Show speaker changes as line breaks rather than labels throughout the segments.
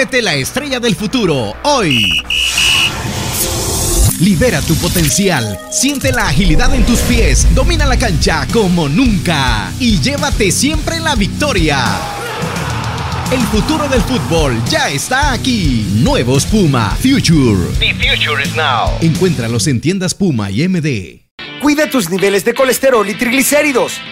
Vuélvete la estrella del futuro hoy. Libera tu potencial, siente la agilidad en tus pies, domina la cancha como nunca y llévate siempre la victoria. El futuro del fútbol ya está aquí. Nuevos Puma Future.
The future is now.
Encuéntralos en tiendas Puma y MD.
Cuida tus niveles de colesterol y triglicéridos.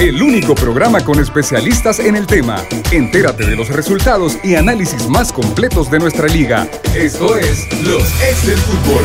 El único programa con especialistas en el tema. Entérate de los resultados y análisis más completos de nuestra liga. Esto es Los Ex del Fútbol.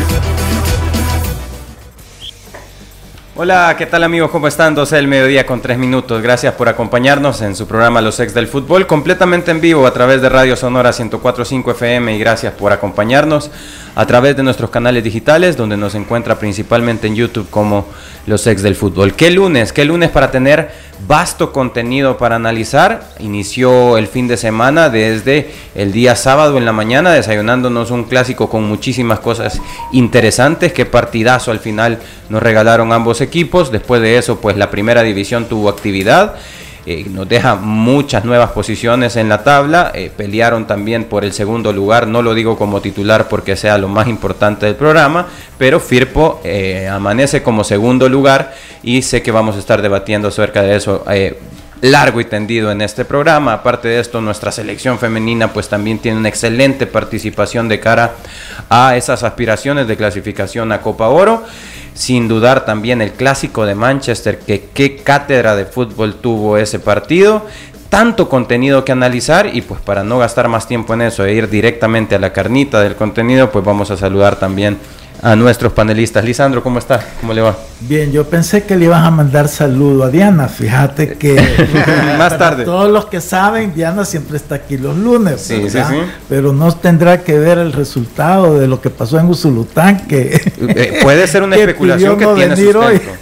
Hola, ¿qué tal amigos? ¿Cómo están? 12 del mediodía con 3 minutos. Gracias por acompañarnos en su programa Los Ex del Fútbol, completamente en vivo a través de Radio Sonora 104.5 FM y gracias por acompañarnos a través de nuestros canales digitales donde nos encuentra principalmente en YouTube como Los Ex del Fútbol. ¿Qué lunes? ¿Qué lunes para tener vasto contenido para analizar? Inició el fin de semana desde el día sábado en la mañana desayunándonos un clásico con muchísimas cosas interesantes. Qué partidazo al final nos regalaron ambos equipos. Después de eso, pues la primera división tuvo actividad. Eh, nos deja muchas nuevas posiciones en la tabla. Eh, pelearon también por el segundo lugar. No lo digo como titular porque sea lo más importante del programa, pero Firpo eh, amanece como segundo lugar y sé que vamos a estar debatiendo acerca de eso largo y tendido en este programa. Aparte de esto, nuestra selección femenina pues también tiene una excelente participación de cara a esas aspiraciones de clasificación a Copa Oro. Sin dudar también el clásico de Manchester, que qué cátedra de fútbol tuvo ese partido. Tanto contenido que analizar y pues para no gastar más tiempo en eso e ir directamente a la carnita del contenido, pues vamos a saludar también a nuestros panelistas. Lisandro, ¿cómo está? ¿Cómo le va?
Bien, yo pensé que le ibas a mandar saludo a Diana. Fíjate que
más tarde.
Todos los que saben, Diana siempre está aquí los lunes,
Sí, sí, sí.
pero no tendrá que ver el resultado de lo que pasó en Usulután. Que
Eh, puede ser una
que
especulación que
no
tiene
venir hoy.
sustento.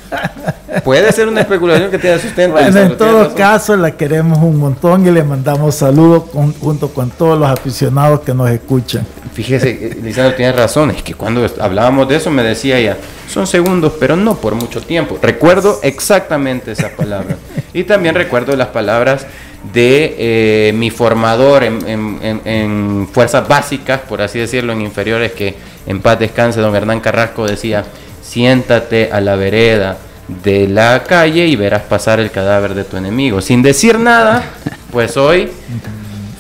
Puede ser una especulación que tiene sustento.
Bueno, en todo caso, la queremos un montón y le mandamos saludos con- junto con todos los aficionados que nos escuchan.
Fíjese, eh, Lisandro tiene razón, es que cuando est- hablábamos de eso me decía ella, son segundos, pero no por mucho tiempo. Recuerdo exactamente esas palabras. Y también recuerdo las palabras de eh, mi formador en, en- en- en fuerzas básicas, por así decirlo, en inferiores, que en paz descanse, don Hernán Carrasco decía, siéntate a la vereda de la calle y verás pasar el cadáver de tu enemigo. Sin decir nada, pues hoy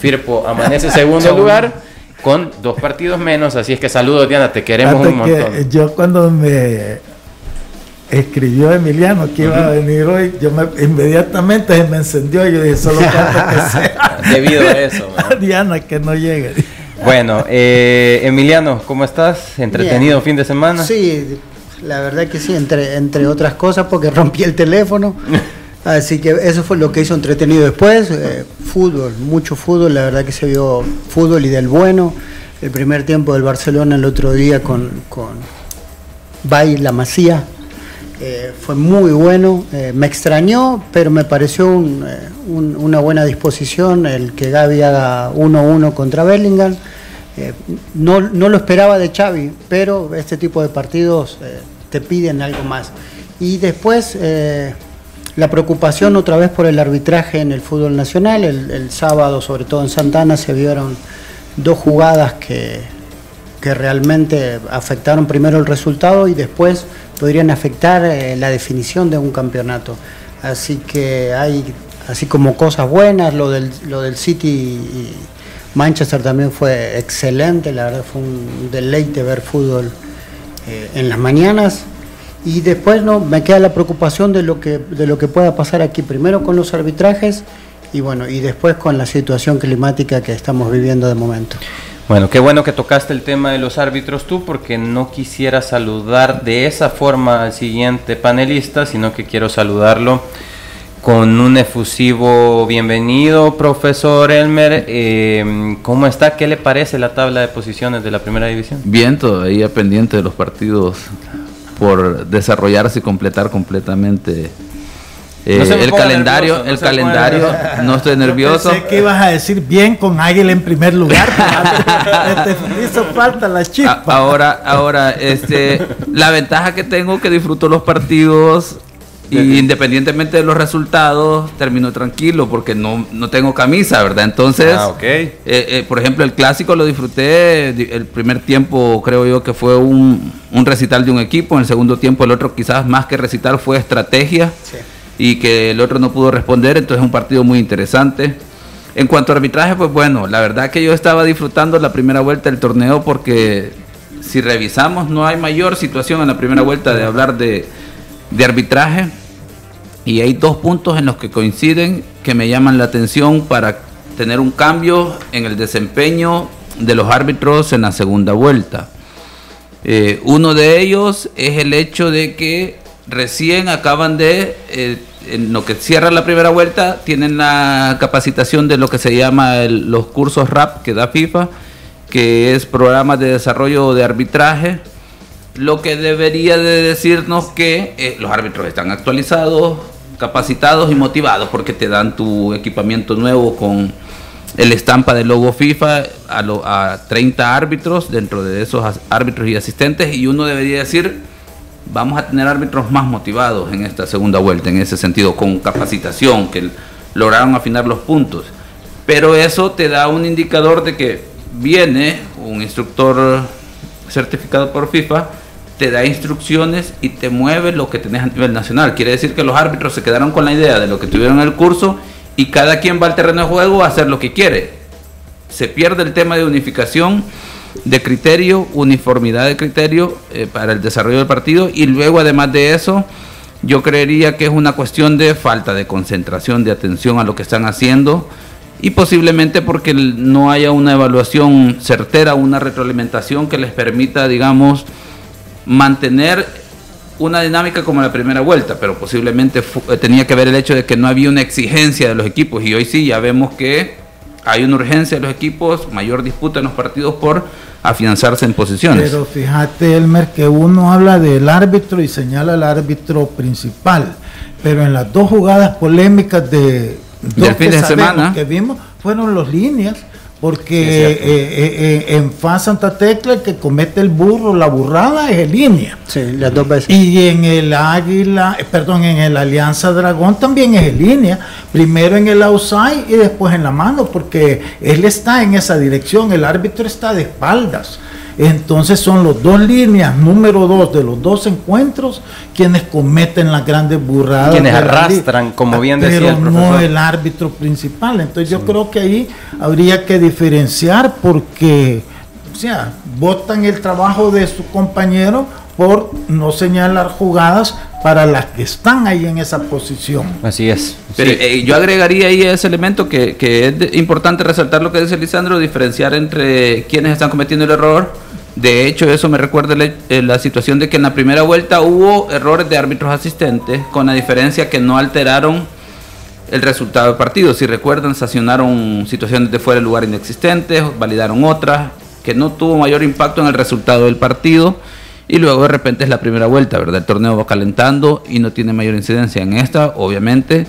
Firpo amanece segundo lugar con dos partidos menos, así es que saludos Diana, te queremos un montón.
que yo cuando me escribió Emiliano que iba a venir hoy, yo me, inmediatamente se me encendió y yo dije, solo falta que sea
Debido a eso.
Diana que no llegue.
Bueno, eh, Emiliano, ¿cómo estás? ¿Entretenido fin de semana?
Sí, la verdad que sí, entre, entre otras cosas, porque rompí el teléfono. Así que eso fue lo que hizo entretenido después. eh, fútbol, mucho fútbol, la verdad que se vio fútbol y del bueno. El primer tiempo del Barcelona el otro día con, con Bay La Masía eh, fue muy bueno. eh, me extrañó, pero me pareció un, un- una buena disposición el que Gaby haga 1-1 contra Bellingham. No, no lo esperaba de Xavi, pero este tipo de partidos te piden algo más. Y después la preocupación otra vez por el arbitraje en el fútbol nacional. El, sábado, sobre todo en Santana, se vieron dos jugadas que, que realmente afectaron primero el resultado y después podrían afectar eh, la definición de un campeonato. Así que hay así como cosas buenas, lo del, lo del City y Manchester también fue excelente, la verdad fue un deleite ver fútbol eh, en las mañanas. Y después no me queda la preocupación de lo que de lo que pueda pasar aquí primero con los arbitrajes y bueno y después con la situación climática que estamos viviendo de momento.
Bueno, qué bueno que tocaste el tema de los árbitros tú, porque no quisiera saludar de esa forma al siguiente panelista, sino que quiero saludarlo con un efusivo bienvenido, profesor Elmer. Eh, ¿Cómo está? ¿Qué le parece la tabla de posiciones de la primera división?
Bien, todavía pendiente de los partidos por desarrollarse y completar completamente eh, el calendario, el calendario, no estoy nervioso.
Sé que ibas a decir bien con Águila en primer lugar, te hizo falta la chispa.
Ahora, ahora, este, la ventaja que tengo que disfruto los partidos y independientemente de los resultados, termino tranquilo porque no, no tengo camisa, ¿verdad? Entonces,
ah,
eh, eh, por ejemplo, el clásico lo disfruté. El primer tiempo creo yo que fue un, un, recital de un equipo. En el segundo tiempo el otro quizás más que recital fue estrategia. Y que el otro no pudo responder. Entonces es un partido muy interesante. En cuanto a arbitraje, pues bueno, la verdad que yo estaba disfrutando la primera vuelta del torneo porque si revisamos no hay mayor situación en la primera vuelta de hablar de de arbitraje y hay dos puntos en los que coinciden que me llaman la atención para tener un cambio en el desempeño de los árbitros en la segunda vuelta. Eh, uno de ellos es el hecho de que recién acaban de, eh, en lo que cierra la primera vuelta, tienen la capacitación de lo que se llama los cursos RAP que da FIFA, que es programa de desarrollo de arbitraje lo que debería de decirnos que eh, los árbitros están actualizados, capacitados y motivados porque te dan tu equipamiento nuevo con el estampa del logo FIFA a, a 30 árbitros dentro de esos árbitros y asistentes. Y uno debería decir vamos a tener árbitros más motivados en esta segunda vuelta en ese sentido con capacitación que lograron afinar los puntos. Pero eso te da un indicador de que viene un instructor certificado por FIFA te da instrucciones y te mueve lo que tenés a nivel nacional. Quiere decir que los árbitros se quedaron con la idea de lo que tuvieron en el curso y cada quien va al terreno de juego a hacer lo que quiere. Se pierde el tema de unificación de criterio, uniformidad de criterio eh, para el desarrollo del partido y luego además de eso yo creería que es una cuestión de falta de concentración, de atención a lo que están haciendo y posiblemente porque no haya una evaluación certera, una retroalimentación que les permita, digamos, mantener una dinámica como la primera vuelta, pero posiblemente eh, tenía que ver el hecho de que no había una exigencia de los equipos y hoy sí ya vemos que hay una urgencia de los equipos, mayor disputa en los partidos por afianzarse en posiciones.
Pero fíjate, Elmer, que uno habla del árbitro y señala al árbitro principal, pero en las dos jugadas polémicas de
del fin de semana
que vimos fueron los líneas porque eh, eh, eh, en FA Santa Tecla el que comete el burro, la burrada es el línea.
Sí, las dos veces.
Y en el Águila, perdón, en el Alianza Dragón también es en línea. Primero en el outside y después en la mano, porque él está en esa dirección, el árbitro está de espaldas. Entonces son los dos líneas, número dos de los dos encuentros, quienes cometen las grandes burradas.
Quienes arrastran, como bien decía
Pero no el árbitro principal. Entonces yo creo que ahí habría que diferenciar porque, o sea, votan el trabajo de su compañero por no señalar jugadas para las que están ahí en esa posición.
Así es.
Pero eh, yo agregaría ahí ese elemento que, que es importante resaltar lo que dice Lisandro, diferenciar entre quienes están cometiendo el error de hecho, eso me recuerda eh, la situación de que en la primera vuelta hubo errores de árbitros asistentes, con la diferencia que no alteraron el resultado del partido. Si recuerdan, sancionaron situaciones de fuera de lugar inexistentes, validaron otras, que no tuvo mayor impacto en el resultado del partido. Y luego de repente es la primera vuelta, ¿verdad? El torneo va calentando y no tiene mayor incidencia en esta, obviamente.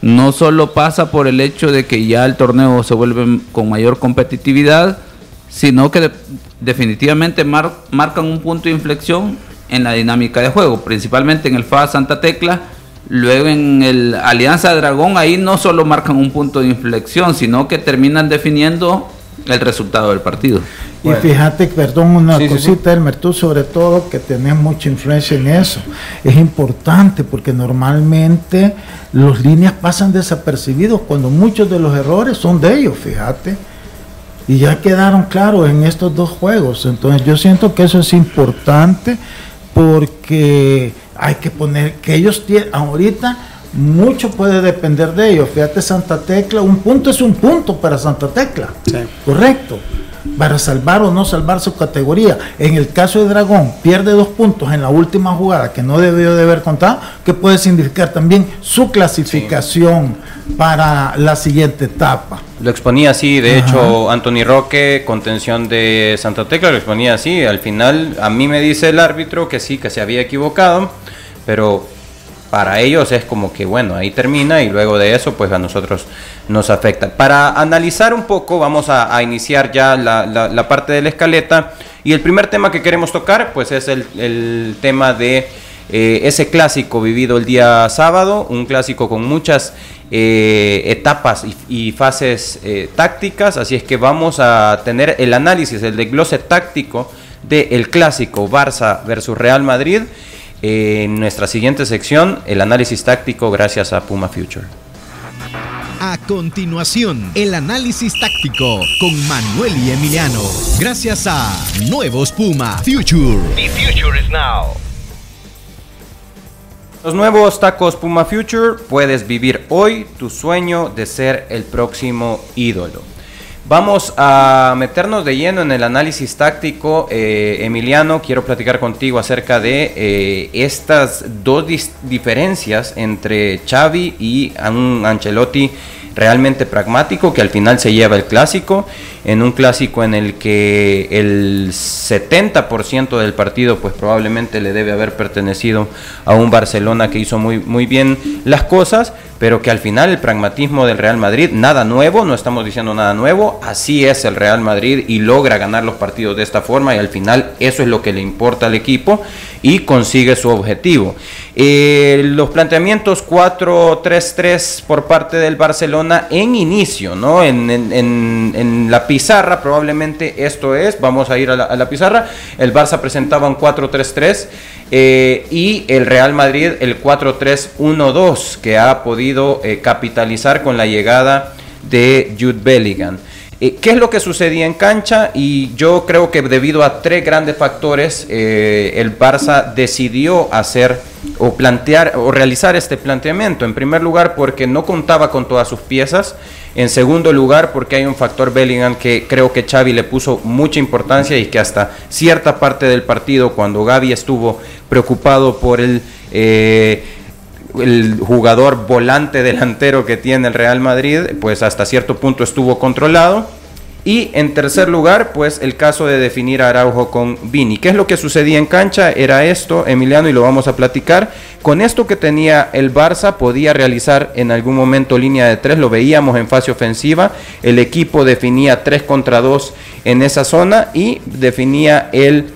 No solo pasa por el hecho de que ya el torneo se vuelve con mayor competitividad, sino que definitivamente marcan un punto de inflexión en la dinámica de juego, principalmente en el FA Santa Tecla, luego en el Alianza Dragón, ahí no solo marcan un punto de inflexión, sino que terminan definiendo el resultado del partido.
Y fíjate, perdón, una cosita, Elmer, tú sobre todo que tenés mucha influencia en eso. Es importante porque normalmente los líneas pasan desapercibidos cuando muchos de los errores son de ellos, fíjate y ya quedaron claros en estos dos juegos. Entonces yo siento que eso es importante porque hay que poner que ellos tienen ahorita mucho puede depender de ellos. Fíjate Santa Tecla, un punto es un punto para Santa Tecla. Correcto. Para salvar o no salvar su categoría. En el caso de Dragón, pierde dos puntos en la última jugada que no debió de haber contado, que puede significar también su clasificación para la siguiente etapa.
Lo exponía así, de hecho, Anthony Roque, contención de Santa Tecla, lo exponía así. Al final, a mí me dice el árbitro que sí, que se había equivocado, pero para ellos es como que, bueno, ahí termina y luego de eso, pues a nosotros nos afecta. Para analizar un poco, vamos a, iniciar ya la, parte de la escaleta. Y el primer tema que queremos tocar, pues es el, tema de eh, ese clásico vivido el día sábado, un clásico con muchas eh, etapas y, fases eh, tácticas, así es que vamos a tener el análisis, el desglose táctico del clásico Barça versus Real Madrid en nuestra siguiente sección, el análisis táctico gracias a Puma Future.
A continuación, el análisis táctico con Manuel y Emiliano. Gracias a Nuevos Puma Future. The future is now.
Los nuevos tacos Puma Future, puedes vivir hoy tu sueño de ser el próximo ídolo. Vamos a meternos de lleno en el análisis táctico. Eh, Emiliano, quiero platicar contigo acerca de eh, estas dos diferencias entre Xavi y un Ancelotti realmente pragmático que al final se lleva el clásico, en un clásico en el que el 70% del partido pues probablemente le debe haber pertenecido a un Barcelona que hizo muy, muy bien las cosas, pero que al final el pragmatismo del Real Madrid, nada nuevo, no estamos diciendo nada nuevo, así es el Real Madrid y logra ganar los partidos de esta forma y al final eso es lo que le importa al equipo y consigue su objetivo. Eh, los planteamientos 4-3-3 por parte del Barcelona en inicio, ¿no? En, en, la pizarra probablemente esto es, vamos a ir a la, pizarra, el Barça presentaba un 4-3-3 eh, y el Real Madrid el 4-3-1-2 que ha podido eh, capitalizar con la llegada de Jude Bellingham. Eh, ¿Qué es lo que sucedía en cancha? Y yo creo que debido a tres grandes factores, eh, el Barça decidió hacer o plantear o realizar este planteamiento. En primer lugar, porque no contaba con todas sus piezas. En segundo lugar, porque hay un factor Bellingham que creo que Xavi le puso mucha importancia y que hasta cierta parte del partido, cuando Gaby estuvo preocupado por el... Eh, el jugador volante delantero que tiene el Real Madrid, pues hasta cierto punto estuvo controlado. Y en tercer lugar, pues el caso de definir a Araujo con Vini. ¿Qué es lo que sucedía en cancha? Era esto, Emiliano, y lo vamos a platicar. Con esto que tenía el Barça, podía realizar en algún momento línea de tres, lo veíamos en fase ofensiva. El equipo definía tres contra dos en esa zona y definía el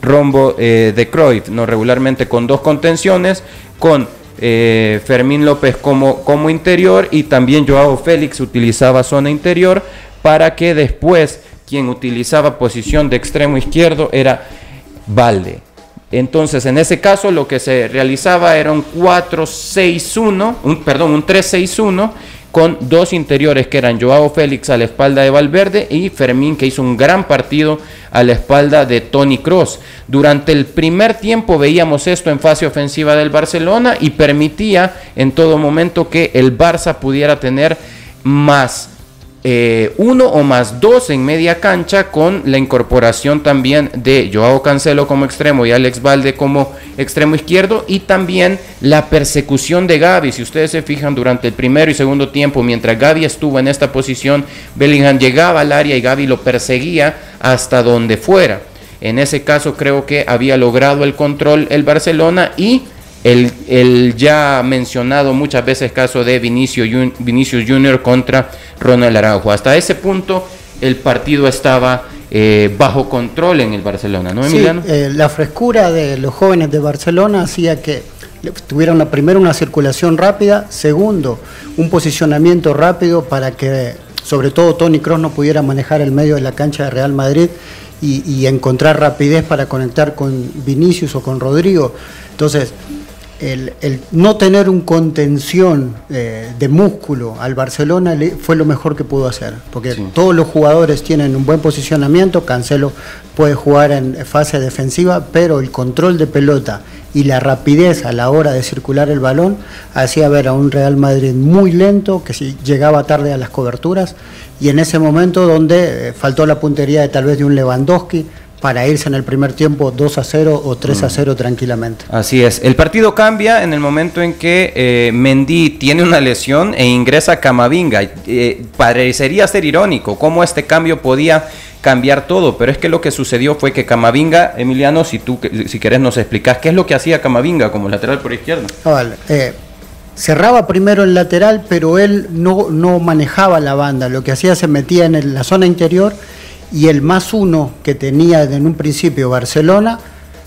rombo eh, de Cruyff, no regularmente con dos contenciones, con eh, Fermín López como, como interior y también Joao Félix utilizaba zona interior para que después quien utilizaba posición de extremo izquierdo era Valde. Entonces, en ese caso lo que se realizaba era un 4-6-1, un, perdón, un 3-6-1 con dos interiores que eran Joao Félix a la espalda de Valverde y Fermín que hizo un gran partido a la espalda de Tony Cross. Durante el primer tiempo veíamos esto en fase ofensiva del Barcelona y permitía en todo momento que el Barça pudiera tener más eh, uno o más dos en media cancha con la incorporación también de Joao Cancelo como extremo y Alex Valde como extremo izquierdo y también la persecución de Gaby. Si ustedes se fijan durante el primero y segundo tiempo, mientras Gaby estuvo en esta posición, Bellingham llegaba al área y Gaby lo perseguía hasta donde fuera. En ese caso creo que había logrado el control el Barcelona y el, ya mencionado muchas veces caso de Vinicio, Vinicius Junior contra Ronald Araujo. Hasta ese punto el partido estaba eh, bajo control en el Barcelona, ¿no, Emiliano?
Sí, eh, la frescura de los jóvenes de Barcelona hacía que tuvieran la, primero una circulación rápida, segundo, un posicionamiento rápido para que sobre todo Tony Cross no pudiera manejar el medio de la cancha de Real Madrid y, y encontrar rapidez para conectar con Vinicius o con Rodrigo. Entonces, el, no tener un contención eh, de músculo al Barcelona fue lo mejor que pudo hacer, porque todos los jugadores tienen un buen posicionamiento, Cancelo puede jugar en fase defensiva, pero el control de pelota y la rapidez a la hora de circular el balón hacía ver a un Real Madrid muy lento, que si llegaba tarde a las coberturas, y en ese momento donde eh, faltó la puntería de tal vez de un Lewandowski, para irse en el primer tiempo 2 a 0 o 3 a 0 mm. tranquilamente.
Así es. El partido cambia en el momento en que eh, Mendy tiene una lesión e ingresa Camavinga. Eh, parecería ser irónico cómo este cambio podía cambiar todo, pero es que lo que sucedió fue que Camavinga, Emiliano, si tú si querés nos explicás qué es lo que hacía Camavinga como lateral por izquierda.
Ah, eh, cerraba primero el lateral, pero él no, no manejaba la banda, lo que hacía se metía en la zona interior y el más uno que tenía en un principio Barcelona,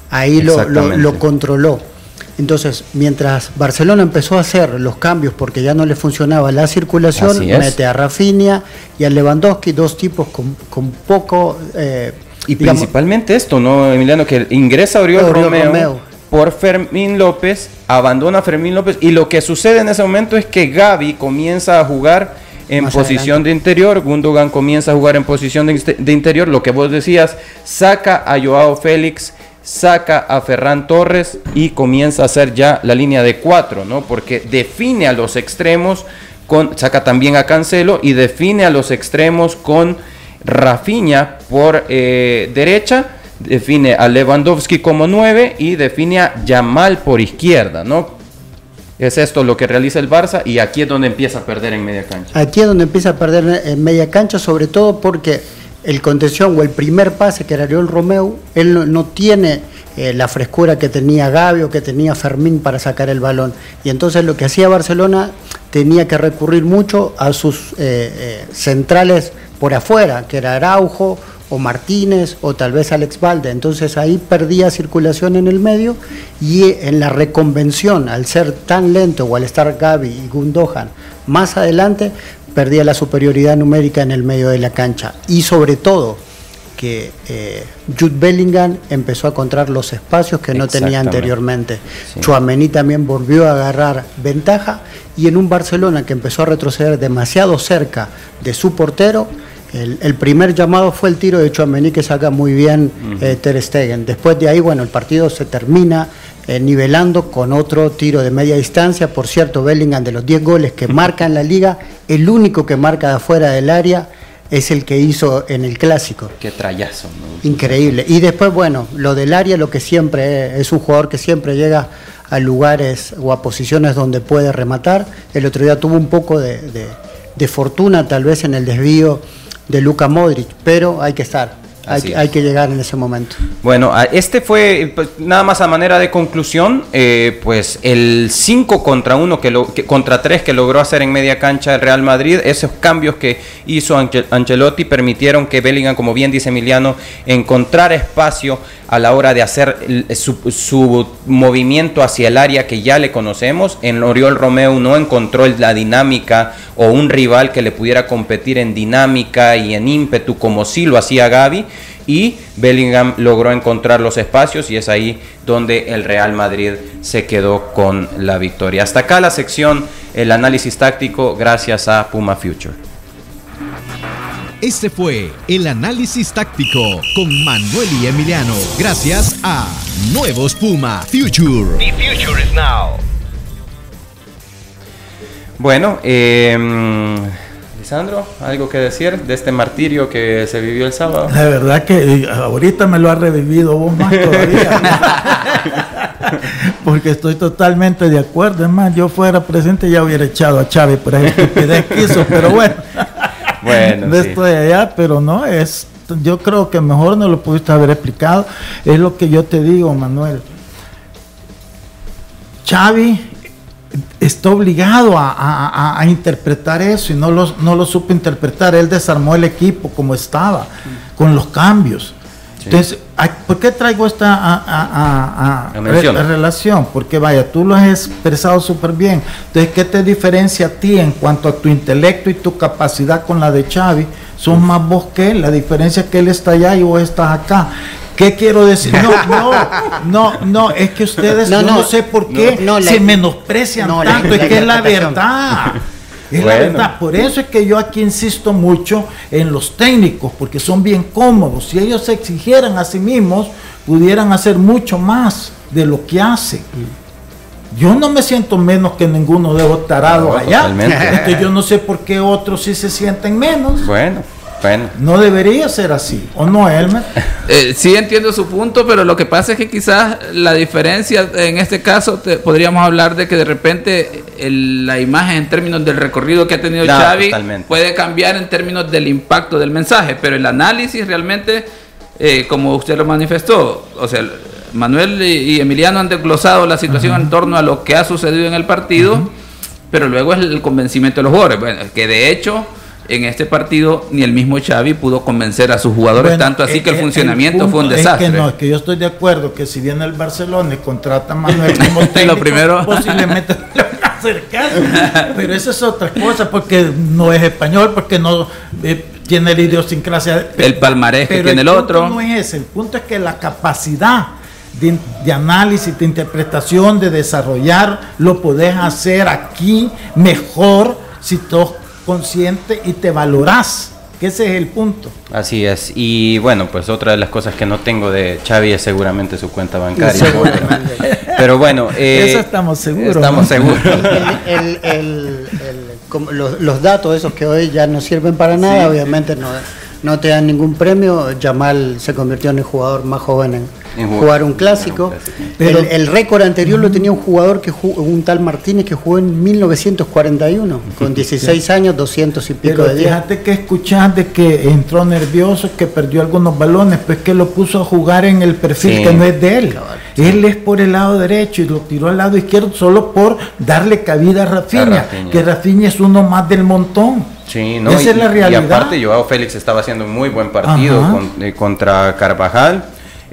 ahí lo, controló. Entonces, mientras Barcelona empezó a hacer los cambios porque ya no le funcionaba la circulación, mete a Rafinha y a Lewandowski, dos tipos con, poco...
Eh, y principalmente esto, ¿no, Emiliano? Que ingresa Oriol, Romeo, por Fermín López, abandona a Fermín López y lo que sucede en ese momento es que Gaby comienza a jugar en posición de interior, Gundogan comienza a jugar en posición de, interior, lo que vos decías, saca a Joao Félix, saca a Ferran Torres y comienza a hacer ya la línea de cuatro, ¿no? Porque define a los extremos con, saca también a Cancelo y define a los extremos con Rafinha por eh, derecha, define a Lewandowski como nueve y define a Yamal por izquierda, ¿no? Es esto lo que realiza el Barça y aquí es donde empieza a perder en media cancha.
Aquí es donde empieza a perder en media cancha, sobre todo porque el contención o el primer pase que era Ariol Romeo, él no, tiene eh, la frescura que tenía Gabi o que tenía Fermín para sacar el balón. Y entonces lo que hacía Barcelona tenía que recurrir mucho a sus eh, eh, centrales por afuera, que era Araujo o Martínez o tal vez Alex Valde. Entonces ahí perdía circulación en el medio y en la reconvención, al ser tan lento o al estar Gaby y Gundogan más adelante, perdía la superioridad numérica en el medio de la cancha. Y sobre todo que eh, Jude Bellingham empezó a encontrar los espacios que no tenía anteriormente. Chuamení también volvió a agarrar ventaja y en un Barcelona que empezó a retroceder demasiado cerca de su portero, el, primer llamado fue el tiro de Chouameni que saca muy bien eh, Ter Stegen. Después de ahí, bueno, el partido se termina eh, nivelando con otro tiro de media distancia. Por cierto, Bellingham de los 10 goles que marca en la liga, el único que marca de afuera del área es el que hizo en el clásico.
Qué trayazo.
Increíble. Y después, bueno, lo del área, lo que siempre es, un jugador que siempre llega a lugares o a posiciones donde puede rematar. El otro día tuvo un poco de, de fortuna tal vez en el desvío de Luka Modric, pero hay que estar. Hay, que llegar en ese momento.
Bueno, este fue pues, nada más a manera de conclusión, eh, pues el 5 contra 1 que, lo, contra 3 que logró hacer en media cancha el Real Madrid, esos cambios que hizo Ancelotti permitieron que Bellingham, como bien dice Emiliano, encontrar espacio a la hora de hacer su, su, movimiento hacia el área que ya le conocemos. En Oriol Romeo no encontró la dinámica o un rival que le pudiera competir en dinámica y en ímpetu como sí lo hacía Gaby y Bellingham logró encontrar los espacios y es ahí donde el Real Madrid se quedó con la victoria. Hasta acá la sección, el análisis táctico, gracias a Puma Future.
Este fue el análisis táctico con Manuel y Emiliano, gracias a Nuevos Puma Future. The future is now.
Bueno, eh, Lisandro, ¿algo que decir de este martirio que se vivió el sábado?
La verdad que eh, ahorita me lo ha revivido vos más todavía. Porque estoy totalmente de acuerdo. Es más, yo fuera presente ya hubiera echado a Chávez por ahí que quiso, pero bueno. bueno. de esto de allá, pero no, es. Yo creo que mejor no lo pudiste haber explicado. Es lo que yo te digo, Manuel. Xavi está obligado a, interpretar eso y no lo, no lo supo interpretar. Él desarmó el equipo como estaba, con los cambios. Entonces, ¿por qué traigo esta relación? Porque vaya, tú lo has expresado súper bien. Entonces, ¿qué te diferencia a ti en cuanto a tu intelecto y tu capacidad con la de Xavi? Son más vos que él. La diferencia es que él está allá y vos estás acá. ¿Qué quiero decir? No, no, no, no, es que ustedes no, no, sé por qué se menosprecian tanto, es que es la verdad. Es la verdad, por eso es que yo aquí insisto mucho en los técnicos, porque son bien cómodos. Si ellos se exigieran a sí mismos, pudieran hacer mucho más de lo que hacen. Yo no me siento menos que ninguno de los tarados allá. Entonces yo no sé por qué otros sí se sienten menos.
Bueno. Bueno.
No debería ser así, ¿o no, Elmer?
Eh, sí entiendo su punto, pero lo que pasa es que quizás la diferencia en este caso podríamos hablar de que de repente la imagen en términos del recorrido que ha tenido Xavi puede cambiar en términos del impacto del mensaje, pero el análisis realmente, eh, como usted lo manifestó, o sea, Manuel y, Emiliano han desglosado la situación en torno a lo que ha sucedido en el partido, pero luego es el convencimiento de los jugadores, bueno, que de hecho en este partido ni el mismo Xavi pudo convencer a sus jugadores, tanto así que el, funcionamiento fue un desastre.
Es que no, es que yo estoy de acuerdo que si viene el Barcelona y contrata a Manuel como técnico,
primero...
posiblemente le van a hacer caso. Pero eso es otra cosa, porque no es español, porque no eh, tiene la idiosincrasia.
El palmarés que tiene el,
el
otro.
No es ese, el punto es que la capacidad de, de, análisis, de interpretación, de desarrollar, lo podés hacer aquí mejor si todos consciente y te valoras que ese es el punto.
Así es. Y bueno, pues otra de las cosas que no tengo de Xavi es seguramente su cuenta bancaria. Pero bueno,
eh, eso estamos seguros.
Estamos seguros.
los, datos esos que hoy ya no sirven para nada, obviamente no, no te dan ningún premio. Yamal se convirtió en el jugador más joven en, jugar un clásico. Pero el, récord anterior lo tenía un jugador que jugó, un tal Martínez que jugó en 1941, con 16 años, 200 y pico de días.
Fíjate que escuchaste que entró nervioso, que perdió algunos balones, pues que lo puso a jugar en el perfil que no es de él. Él es por el lado derecho y lo tiró al lado izquierdo solo por darle cabida a Rafinha, que Rafinha es uno más del montón.
Sí, no, Esa es la realidad. Y aparte, Joao Félix estaba haciendo un muy buen partido eh, contra Carvajal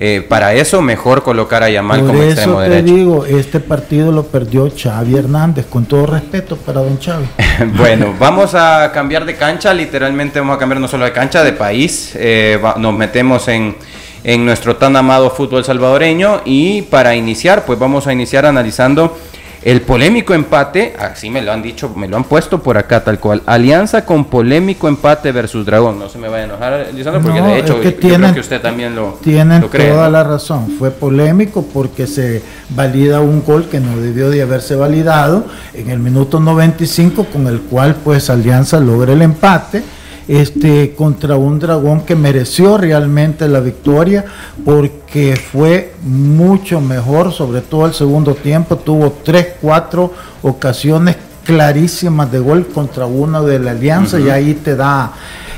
eh, para eso mejor colocar a Yamal como extremo
te
derecho.
digo, este partido lo perdió Xavi Hernández, con todo respeto para don Xavi.
bueno, vamos a cambiar de cancha, literalmente vamos a cambiar no solo de cancha, de país. Eh, nos metemos en, en nuestro tan amado fútbol salvadoreño y para iniciar, pues vamos a iniciar analizando el polémico empate, así me lo han dicho, me lo han puesto por acá tal cual. Alianza con polémico empate versus Dragón. No se me vaya a enojar, Lisandro, porque de hecho yo creo que usted también lo,
tienen toda la razón. Fue polémico porque se valida un gol que no debió de haberse validado en el minuto 95, con el cual pues Alianza logra el empate este, contra un dragón que mereció realmente la victoria porque fue mucho mejor, sobre todo el segundo tiempo, tuvo tres, cuatro ocasiones clarísimas de gol contra uno de la alianza y ahí te da,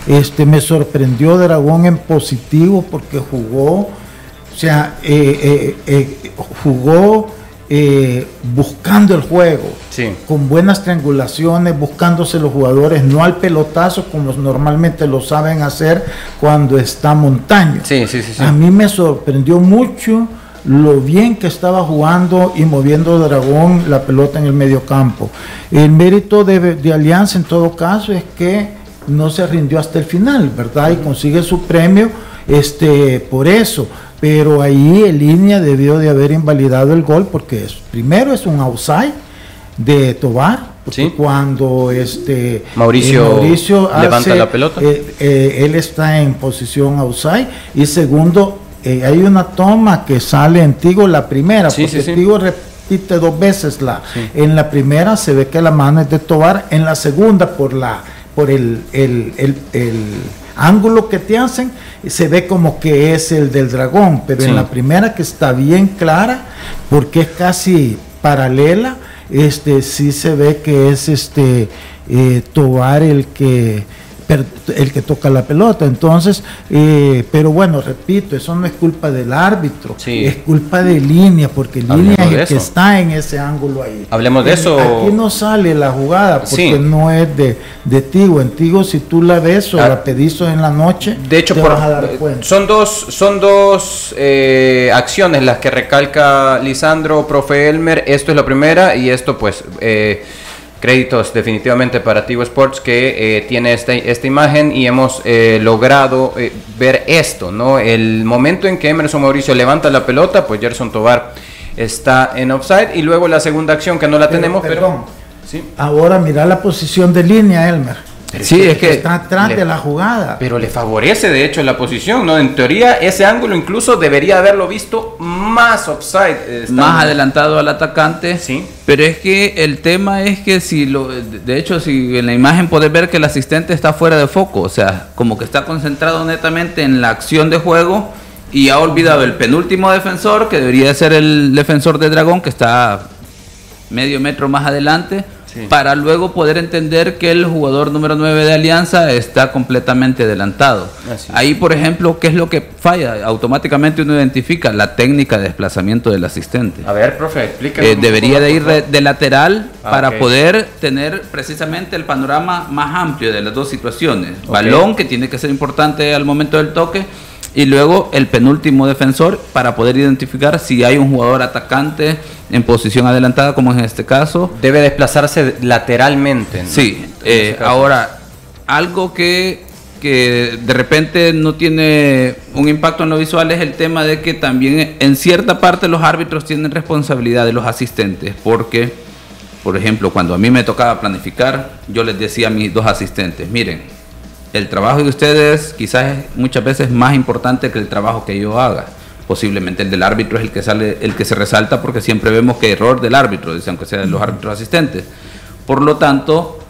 este, me sorprendió Dragón en positivo porque jugó, o sea, eh, eh, eh, jugó eh, buscando el juego, con buenas triangulaciones, buscándose los jugadores, no al pelotazo como normalmente lo saben hacer cuando está montaño. A mí me sorprendió mucho lo bien que estaba jugando y moviendo Dragón la pelota en el medio campo. El mérito de, de Alianza en todo caso es que no se rindió hasta el final, ¿verdad? Y consigue su premio este, por eso. Pero ahí el línea debió de haber invalidado el gol porque es, primero es un outside de Tobar, cuando este
Mauricio, levanta la pelota,
eh, eh, él está en posición outside. Y segundo eh, hay una toma que sale en Tigo la primera, porque Tigo repite dos veces la, en la primera se ve que la mano es de Tobar, en la segunda por la por el, el, el, el ángulo que te hacen, se ve como que es el del dragón, pero en la primera que está bien clara, porque es casi paralela, este sí se ve que es este eh, Tobar el que el que toca la pelota. Entonces, eh, pero bueno, repito, eso no es culpa del árbitro, es culpa de línea, porque línea es el que está en ese ángulo ahí.
Hablemos de eso.
Aquí no sale la jugada porque no es de, de Tigo. En Tigo, si tú la ves o ah. la pedís en la noche,
de hecho, son dos, son dos eh, acciones las que recalca Lisandro, profe Elmer. Esto es la primera y esto, pues. Eh, créditos definitivamente para Tigo Sports que eh, tiene esta, esta imagen y hemos eh, logrado eh, ver esto, ¿no? El momento en que Emerson Mauricio levanta la pelota, pues Gerson Tobar está en offside y luego la segunda acción que no la tenemos, pero...
¿sí? Ahora mira la posición de línea, Elmer
sí, es que
está atrás de la jugada.
Pero le favorece de hecho la posición, ¿no? En teoría ese ángulo incluso debería haberlo visto más offside.
Eh, más adelantado al atacante.
Sí.
Pero es que el tema es que si lo, de hecho si en la imagen puedes ver que el asistente está fuera de foco, o sea, como que está concentrado netamente en la acción de juego y ha olvidado el penúltimo defensor, que debería ser el defensor de Dragón, que está medio metro más adelante para luego poder entender que el jugador número 9 de Alianza está completamente adelantado. Ahí, por ejemplo, ¿qué es lo que falla? Automáticamente uno identifica la técnica de desplazamiento del asistente.
A ver, profe, explíqueme.
Eh, debería de ir de, lateral ah, para poder tener precisamente el panorama más amplio de las dos situaciones. Balón, que tiene que ser importante al momento del toque, y luego el penúltimo defensor para poder identificar si hay un jugador atacante en posición adelantada, como en este caso.
Debe desplazarse lateralmente.
Sí, eh, ahora, algo que, que de repente no tiene un impacto en lo visual es el tema de que también en cierta parte los árbitros tienen responsabilidad de los asistentes, porque, por ejemplo, cuando a mí me tocaba planificar, yo les decía a mis dos asistentes, miren, el trabajo de ustedes quizás es muchas veces más importante que el trabajo que yo haga. Posiblemente el del árbitro es el que sale, el que se resalta porque siempre vemos que error del árbitro, aunque sean los árbitros asistentes. Por lo tanto,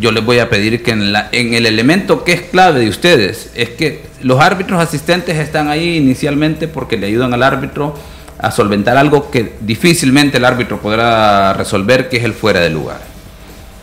yo les voy a pedir que en, la, en el elemento que es clave de ustedes es que los árbitros asistentes están ahí inicialmente porque le ayudan al árbitro a solventar algo que difícilmente el árbitro podrá resolver, que es el fuera de lugar.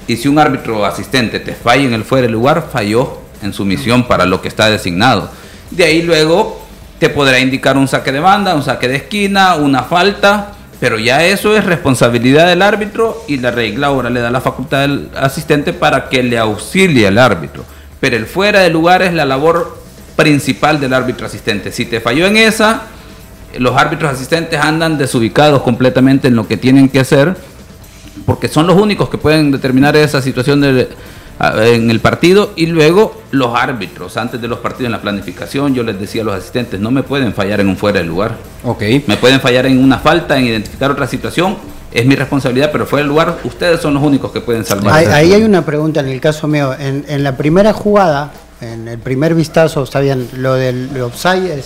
Y si un árbitro asistente te falla en el fuera de lugar, falló en su misión para lo que está designado. De ahí luego te podrá indicar un saque de banda, un saque de esquina, una falta, pero ya eso es responsabilidad del árbitro y la regla ahora le da la facultad al asistente para que le auxilie al árbitro. Pero el fuera de lugar es la labor principal del árbitro asistente. Si te falló en esa, los árbitros asistentes andan desubicados completamente en lo que tienen que hacer, porque son los únicos que pueden determinar esa situación de en el partido y luego los árbitros. Antes de los partidos en la planificación yo les decía a los asistentes no me pueden fallar en un fuera de lugar.
Ok.
Me pueden fallar en una falta en identificar otra situación. Es mi responsabilidad pero fuera de lugar ustedes son los únicos que pueden salvar
ahí, hay una pregunta en el caso mío. En, en la primera jugada en el primer vistazo sabían lo del offside es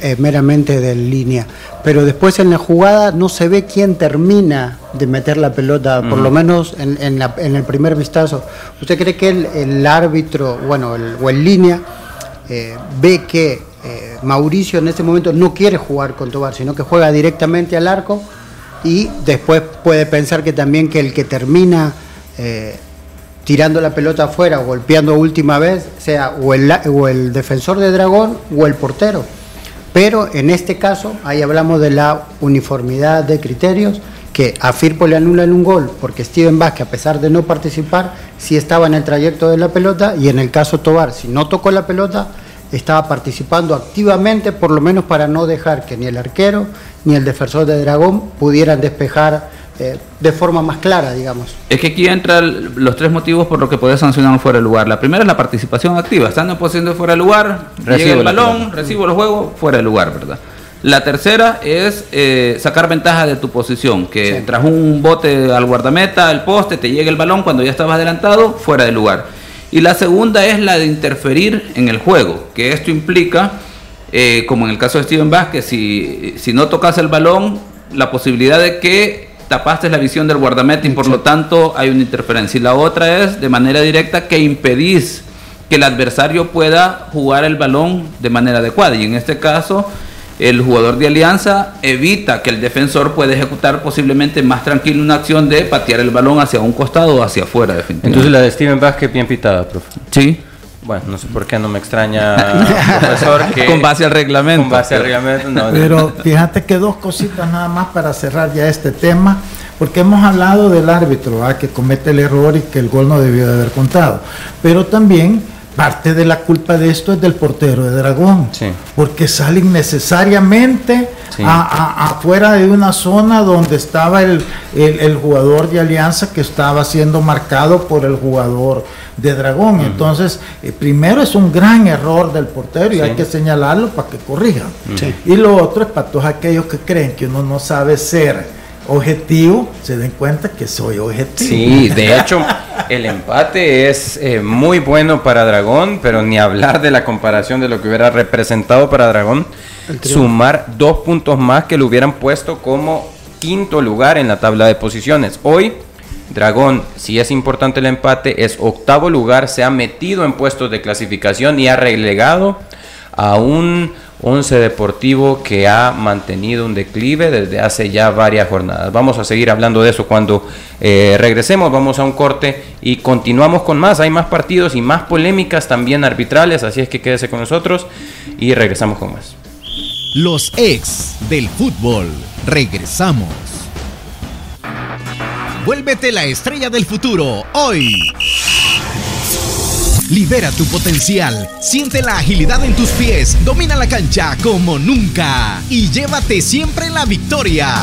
eh, meramente de línea. Pero después en la jugada no se ve quién termina de meter la pelota, por lo menos en, en, el primer vistazo. ¿Usted cree que el, árbitro, bueno, o en línea, eh, ve que eh, Mauricio en este momento no quiere jugar con Tobar, sino que juega directamente al arco y después puede pensar que también que el que termina tirando la pelota afuera o golpeando última vez sea o el, o el defensor de Dragón o el portero? Pero en este caso, ahí hablamos de la uniformidad de criterios, que a Firpo le anulan un gol porque Steven Vázquez, a pesar de no participar, sí estaba en el trayecto de la pelota, y en el caso Tobar, si no tocó la pelota, estaba participando activamente, por lo menos para no dejar que ni el arquero ni el defensor de Dragón pudieran despejar eh, de forma más clara, digamos.
Es que aquí entran los tres motivos por los que puedes sancionar fuera de lugar. La primera es la participación activa, estando en posición de fuera de lugar, recibo el balón, recibo el juego, fuera de lugar, ¿verdad? La tercera es eh, sacar ventaja de tu posición, que tras un bote al guardameta, al poste, te llegue el balón cuando ya estabas adelantado, fuera de lugar. Y la segunda es la de interferir en el juego, que esto implica, eh, como en el caso de Steven Vázquez, si, si no tocas el balón, la posibilidad de que tapaste la visión del guardameta y por lo tanto hay una interferencia. Y la otra es de manera directa que impedís que el adversario pueda jugar el balón de manera adecuada. Y en este caso, el jugador de Alianza evita que el defensor pueda ejecutar posiblemente más tranquilo una acción de patear el balón hacia un costado o hacia afuera.
Entonces la de Steven Vázquez bien pitada, profe.
Sí.
Bueno, no sé por qué no me extraña, profesor,
que... Con base al reglamento.
Con base al reglamento, no.
Pero fíjate que dos cositas nada más para cerrar ya este tema, porque hemos hablado del árbitro, que comete el error y que el gol no debió de haber contado. Pero también parte de la culpa de esto es del portero de Dragón, porque sale innecesariamente afuera de una zona donde estaba el, jugador de Alianza que estaba siendo marcado por el jugador de Dragón. Entonces, eh, primero es un gran error del portero y hay que señalarlo para que corrija. Y lo otro es para todos aquellos que creen que uno no sabe ser objetivo, se den cuenta que soy objetivo.
Sí, de hecho, el empate es eh, muy bueno para Dragón, pero ni hablar de la comparación de lo que hubiera representado para Dragón, sumar dos puntos más que lo hubieran puesto como quinto lugar en la tabla de posiciones. Hoy, Dragón, si es importante el empate, es octavo lugar, se ha metido en puestos de clasificación y ha relegado a un Once Deportivo que ha mantenido un declive desde hace ya varias jornadas. Vamos a seguir hablando de eso cuando eh, regresemos, vamos a un corte y continuamos con más. Hay más partidos y más polémicas también arbitrales, así es que quédese con nosotros y regresamos con más.
Los ex del fútbol. Regresamos. Vuélvete la estrella del futuro hoy. Libera tu potencial, siente la agilidad en tus pies, domina la cancha como nunca y llévate siempre la victoria.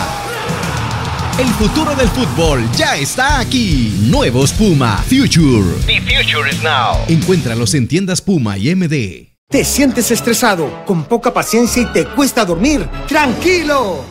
El futuro del fútbol ya está aquí. Nuevos Puma Future. The future is now. Encuéntralos en tiendas Puma y MD.
¿Te sientes estresado, con poca paciencia y te cuesta dormir? ¡Tranquilo!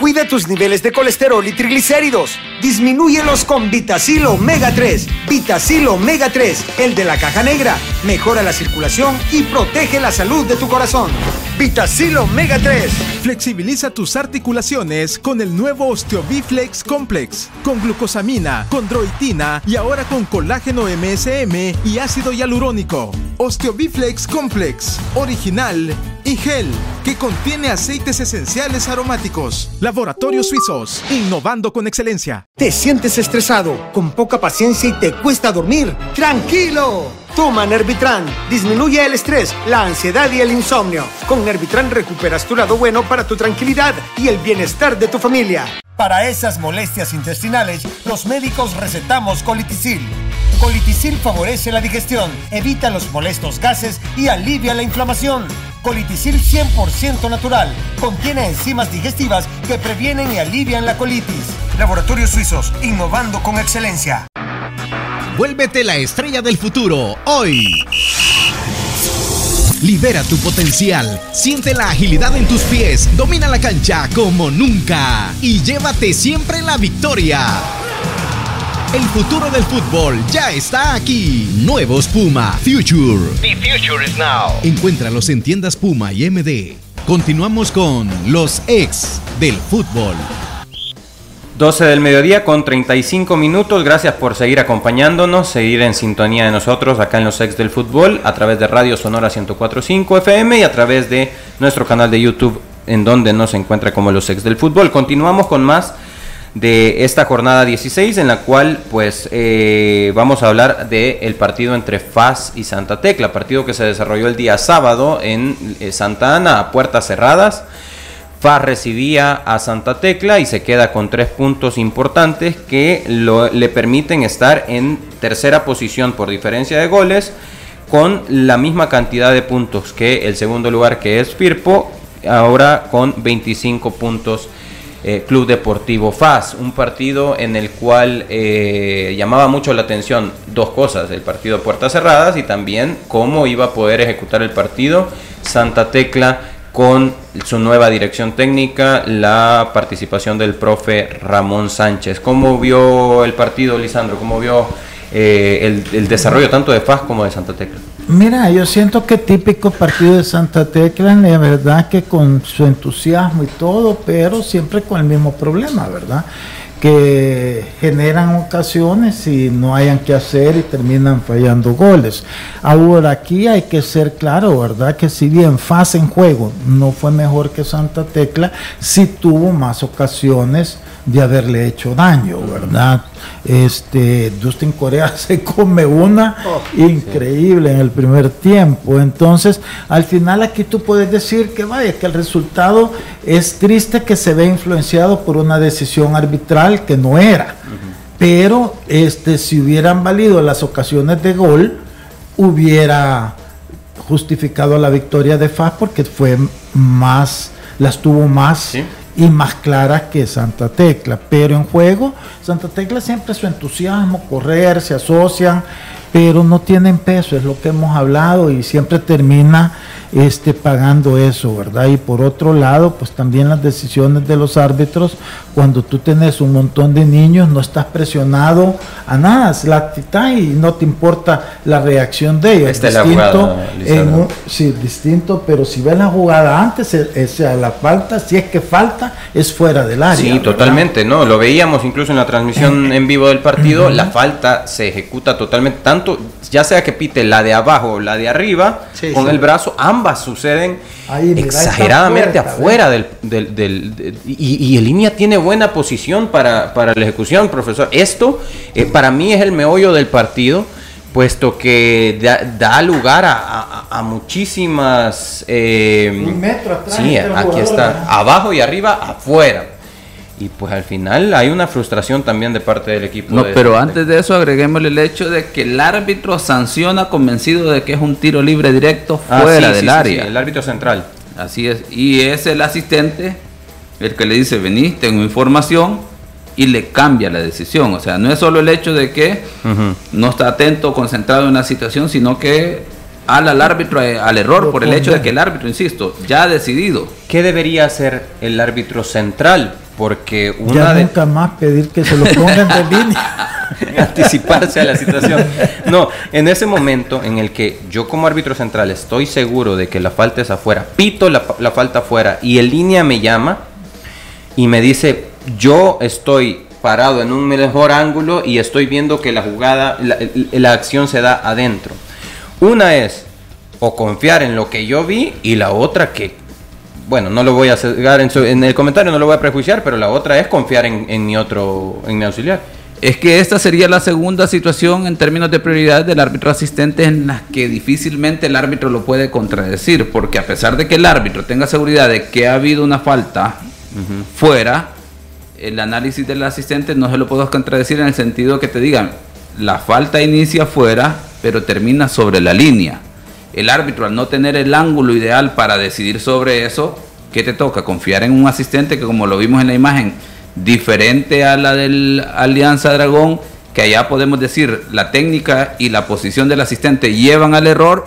Cuida tus niveles de colesterol y triglicéridos. Disminúyelos con Vitacil Omega 3. Vitacil Omega 3, el de la caja negra. Mejora la circulación y protege la salud de tu corazón. Vitacil Omega 3.
Flexibiliza tus articulaciones con el nuevo Osteobiflex Complex. Con glucosamina, condroitina y ahora con colágeno MSM y ácido hialurónico. Osteobiflex Complex. Original y gel que contiene aceites esenciales aromáticos. Laboratorios Suizos, innovando con excelencia.
¿Te sientes estresado, con poca paciencia y te cuesta dormir? ¡Tranquilo! Toma Nervitran. Disminuye el estrés, la ansiedad y el insomnio. Con Nervitran recuperas tu lado bueno para tu tranquilidad y el bienestar de tu familia. Para esas molestias intestinales, los médicos recetamos colitisil. Colitisil favorece la digestión, evita los molestos gases y alivia la inflamación. Colitisil 100% natural. Contiene enzimas digestivas que previenen y alivian la colitis. Laboratorios Suizos, innovando con excelencia.
Vuélvete la estrella del futuro hoy. Libera tu potencial, siente la agilidad en tus pies, domina la cancha como nunca y llévate siempre la victoria. El futuro del fútbol ya está aquí. Nuevos Puma Future. The future is now. Encuéntralos en tiendas Puma y MD. Continuamos con los ex del fútbol.
12 del mediodía con 35 minutos. Gracias por seguir acompañándonos, seguir en sintonía de nosotros acá en los ex del fútbol a través de Radio Sonora 1045 FM y a través de nuestro canal de YouTube en donde nos encuentra como los ex del fútbol. Continuamos con más de esta jornada 16 en la cual pues eh, vamos a hablar del el partido entre FAS y Santa Tecla, partido que se desarrolló el día sábado en eh, Santa Ana a puertas cerradas. FAS recibía a Santa Tecla y se queda con tres puntos importantes que le permiten estar en tercera posición por diferencia de goles con la misma cantidad de puntos que el segundo lugar que es Firpo, ahora con 25 puntos eh, Club Deportivo FAS, un partido en el cual eh, llamaba mucho la atención dos cosas, el partido puertas cerradas y también cómo iba a poder ejecutar el partido Santa Tecla con su nueva dirección técnica, la participación del profe Ramón Sánchez. ¿Cómo vio el partido, Lisandro? ¿Cómo vio eh, el, desarrollo tanto de FAS como de Santa Tecla?
Mira, yo siento que típico partido de Santa Tecla, la verdad que con su entusiasmo y todo, pero siempre con el mismo problema, ¿verdad? Que generan ocasiones y no hayan que hacer y terminan fallando goles. Ahora aquí hay que ser claro, ¿verdad? Que si bien fase en juego no fue mejor que Santa Tecla, sí tuvo más ocasiones de haberle hecho daño, ¿verdad? Este, Dustin Corea se come una oh, increíble en el primer tiempo. Entonces, al final aquí tú puedes decir que vaya, que el resultado es triste que se ve influenciado por una decisión arbitral que no era. Pero este, si hubieran valido las ocasiones de gol, hubiera justificado la victoria de FAS porque fue más, las tuvo más y más claras que Santa Tecla. Pero en juego, Santa Tecla siempre su entusiasmo, correr, se asocian, pero no tienen peso, es lo que hemos hablado y siempre termina este, pagando eso, ¿verdad? Y por otro lado, pues también las decisiones de los árbitros, cuando tú tenés un montón de niños, no estás presionado a nada, es la actitud y no te importa la reacción de ellos.
Esta es distinto,
la sí, distinto, pero si ves la jugada antes, es, e, la falta, si es que falta, es fuera del área.
Sí, totalmente, ¿no? Lo veíamos incluso en la transmisión en vivo del partido, la falta se ejecuta totalmente, tanto, ya sea que pite la de abajo o la de arriba, con el brazo, ambos ambas suceden exageradamente afuera del... del, y, el línea tiene buena posición para, para la ejecución, profesor. Esto eh, para mí es el meollo del partido, puesto que da, lugar a, a, muchísimas...
Eh, Un metro atrás.
Sí, aquí está. Abajo y arriba, afuera y pues al final hay una frustración también de parte del equipo.
No, pero antes de eso agreguemos el hecho de que el árbitro sanciona convencido de que es un tiro libre directo ah, fuera del área.
el árbitro central.
Así es. Y es el asistente el que le dice, vení, tengo información y le cambia la decisión. O sea, no es solo el hecho de que no está atento, concentrado en la situación, sino que ala al árbitro eh, al error por el hecho de que el árbitro, insisto, ya ha decidido.
¿Qué debería hacer el árbitro central? Porque
una ya nunca más pedir que se lo pongan de línea.
anticiparse a la situación. No, en ese momento en el que yo como árbitro central estoy seguro de que la falta es afuera, pito la, falta afuera y el línea me llama y me dice, yo estoy parado en un mejor ángulo y estoy viendo que la jugada, la, la acción se da adentro. Una es o confiar en lo que yo vi y la otra que bueno, no lo voy a cegar en, el comentario, no lo voy a prejuiciar, pero la otra es confiar en, mi otro, en mi auxiliar.
Es que esta sería la segunda situación en términos de prioridad del árbitro asistente en la que difícilmente el árbitro lo puede contradecir, porque a pesar de que el árbitro tenga seguridad de que ha habido una falta fuera, el análisis del asistente no se lo puedo contradecir en el sentido que te digan, la falta inicia fuera, pero termina sobre la línea el árbitro al no tener el ángulo ideal para decidir sobre eso, ¿qué te toca? Confiar en un asistente que como lo vimos en la imagen, diferente a la del Alianza Dragón, que allá podemos decir la técnica y la posición del asistente llevan al error,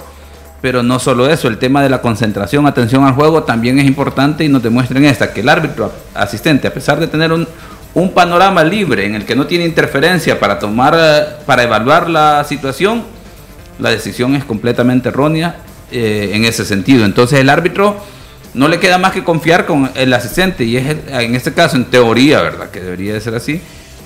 pero no solo eso, el tema de la concentración, atención al juego también es importante y nos demuestren esta, que el árbitro asistente, a pesar de tener un, un panorama libre en el que no tiene interferencia para tomar, para evaluar la situación, la decisión es completamente errónea eh, en ese sentido. Entonces el árbitro no le queda más que confiar con el asistente y es en este caso, en teoría, ¿verdad? Que debería de ser así.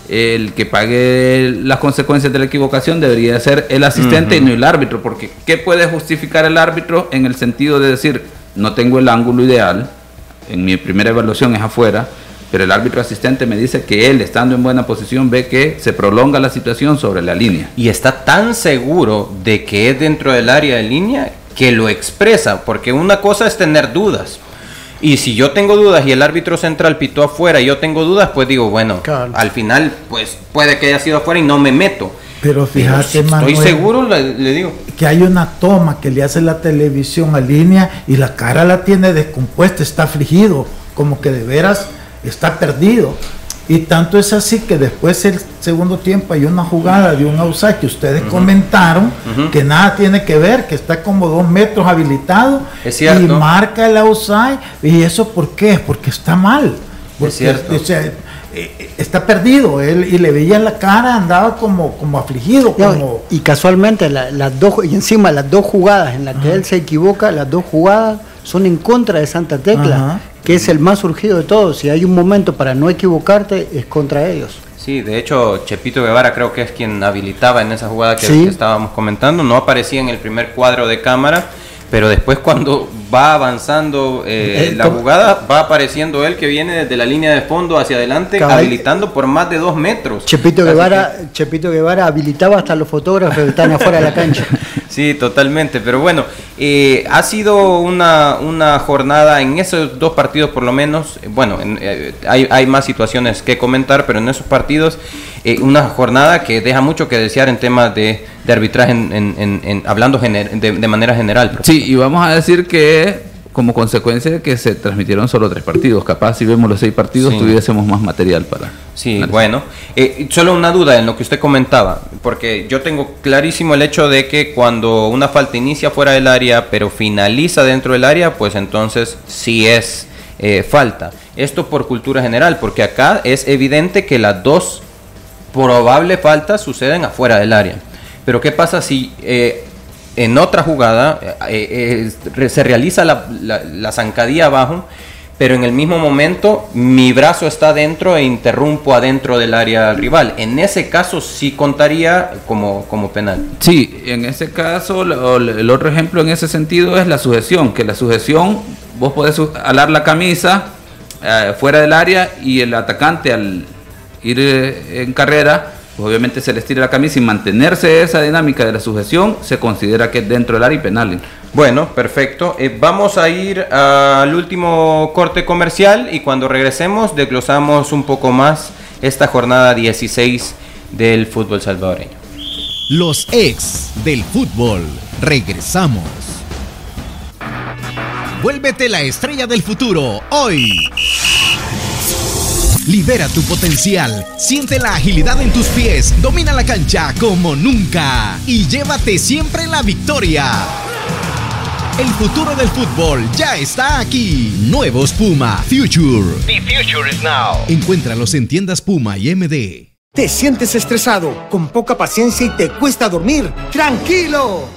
El que pague las consecuencias de la equivocación debería ser el asistente y no el árbitro, porque ¿qué puede justificar el árbitro en el sentido de decir, no tengo el ángulo ideal, en mi primera evaluación es afuera, pero el árbitro asistente me dice que él, estando en buena posición, ve que se prolonga la situación sobre la línea.
Y está tan seguro de que es dentro del área de línea que lo expresa, porque una cosa es tener dudas. Y si yo tengo dudas y el árbitro central pitó afuera y yo tengo dudas, pues digo, bueno, al final, pues puede que haya sido afuera y no me meto.
Pero fíjate,
Estoy seguro, le, digo.
Que hay una toma que le hace la televisión a línea y la cara la tiene descompuesta, está afligido, como que de veras está perdido. Y tanto es así que después el segundo tiempo hay una jugada de un outside que ustedes comentaron que nada tiene que ver, que está como dos metros habilitado y marca el outside. ¿Y eso por qué? Porque está mal. Porque, es cierto. O sea, eh, está perdido él y le veía en la cara andaba como como afligido como...
y casualmente las dos y encima las dos jugadas en las que él se equivoca las dos jugadas son en contra de Santa Tecla que es el más surgido de todos si hay un momento para no equivocarte es contra ellos
Sí, de hecho, Chepito Guevara creo que es quien habilitaba en esa jugada que, que estábamos comentando. No aparecía en el primer cuadro de cámara, pero después cuando va avanzando eh, la jugada, va apareciendo él que viene desde la línea de fondo hacia adelante, habilitando por más de dos metros.
Chepito Guevara, Chepito Guevara habilitaba hasta los fotógrafos que están afuera de la cancha.
sí, totalmente. Pero bueno, eh, ha sido una, una, jornada en esos dos partidos por lo menos. Eh, bueno, hay, hay, más situaciones que comentar, pero en esos partidos, una jornada que deja mucho que desear en temas de, arbitraje, en, hablando de manera general.
Sí, y vamos a decir que como consecuencia de que se transmitieron solo tres partidos. Capaz si vemos los seis partidos tuviésemos más material para...
Sí, bueno. Eh, solo una duda en lo que usted comentaba, porque yo tengo clarísimo el hecho de que cuando una falta inicia fuera del área, pero finaliza dentro del área, pues entonces sí es eh, falta. Esto por cultura general, porque acá es evidente que las dos probables faltas suceden afuera del área. Pero ¿qué pasa si eh, en otra jugada eh, eh, se realiza la, zancadilla abajo, pero en el mismo momento mi brazo está dentro e interrumpo adentro del área rival. En ese caso sí contaría como, como penal.
Sí, en ese caso el otro ejemplo en ese sentido es la sujeción, que la sujeción vos podés alar la camisa eh, fuera del área y el atacante al ir en carrera pues obviamente se les tira la camisa y mantenerse esa dinámica de la sujeción se considera que es dentro del área penal.
Bueno, perfecto. Eh, vamos a ir al último corte comercial y cuando regresemos desglosamos un poco más esta jornada 16 del fútbol salvadoreño.
Los ex del fútbol. Regresamos. Vuélvete la estrella del futuro hoy. Libera tu potencial, siente la agilidad en tus pies, domina la cancha como nunca y llévate siempre la victoria. El futuro del fútbol ya está aquí. Nuevos Puma Future. The future is now. Encuéntralos en tiendas Puma y MD.
¿Te sientes estresado, con poca paciencia y te cuesta dormir? ¡Tranquilo!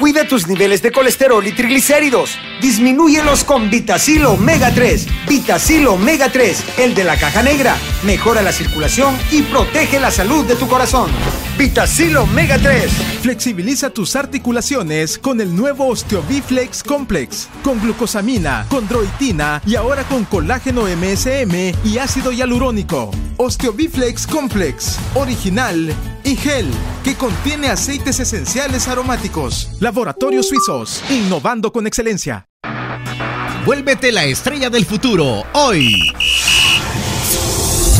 Cuida tus niveles de colesterol y triglicéridos. Disminúyelos con Vitacil Omega 3. Vitacil Omega 3, el de la caja negra. Mejora la circulación y protege la salud de tu corazón. Vitacil Omega 3.
Flexibiliza tus articulaciones con el nuevo Osteobiflex Complex. Con glucosamina, condroitina y ahora con colágeno MSM y ácido hialurónico. Osteobiflex Complex. Original y gel que contiene aceites esenciales aromáticos. Laboratorios Suizos, innovando con excelencia.
Vuélvete la estrella del futuro hoy.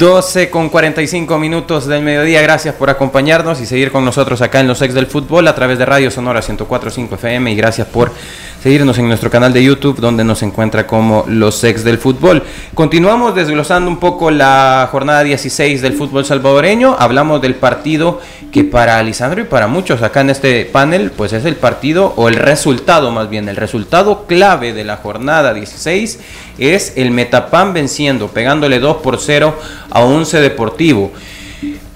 12 con 45 minutos del mediodía. Gracias por acompañarnos y seguir con nosotros acá en los ex del fútbol a través de Radio Sonora 104.5 FM y gracias por seguirnos en nuestro canal de YouTube donde nos encuentra como los ex del fútbol. Continuamos desglosando un poco la jornada 16 del fútbol salvadoreño. Hablamos del partido que para Lisandro y para muchos acá en este panel pues es el partido o el resultado más bien, el resultado clave de la jornada 16 es el Metapan venciendo, pegándole 2 por 0 a 11 Deportivo.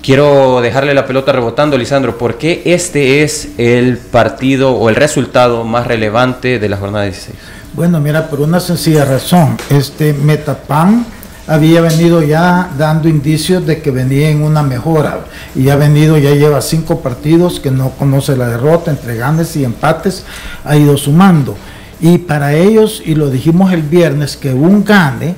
Quiero dejarle la pelota rebotando, Lisandro, ¿por qué este es el partido o el resultado más relevante de la jornada 16?
Bueno, mira, por una sencilla razón, este Metapan había venido ya dando indicios de que venía en una mejora y ha venido, ya lleva cinco partidos que no conoce la derrota, entre ganes y empates, ha ido sumando. Y para ellos, y lo dijimos el viernes, que un gane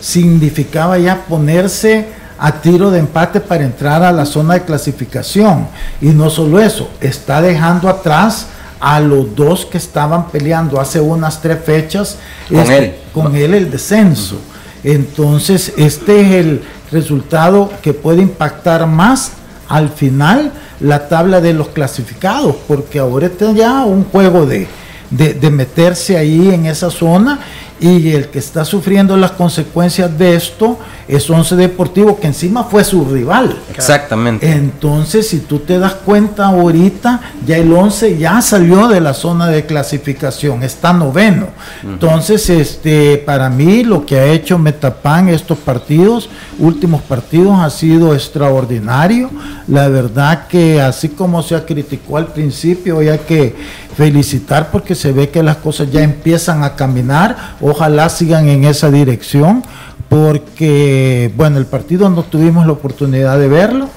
significaba ya ponerse a tiro de empate para entrar a la zona de clasificación. Y no solo eso, está dejando atrás a los dos que estaban peleando hace unas tres fechas
con,
este,
él.
con él el descenso. Entonces, este es el resultado que puede impactar más al final la tabla de los clasificados, porque ahora está ya un juego de, de, de meterse ahí en esa zona y el que está sufriendo las consecuencias de esto es Once Deportivo, que encima fue su rival.
Exactamente.
Entonces, si tú te das cuenta ahorita, ya el Once ya salió de la zona de clasificación, está noveno. Entonces, este, para mí lo que ha hecho Metapan estos partidos, últimos partidos, ha sido extraordinario. La verdad que así como se criticó al principio, hay que felicitar porque se ve que las cosas ya empiezan a caminar. Ojalá sigan en esa dirección porque, bueno, el partido no tuvimos la oportunidad de verlo,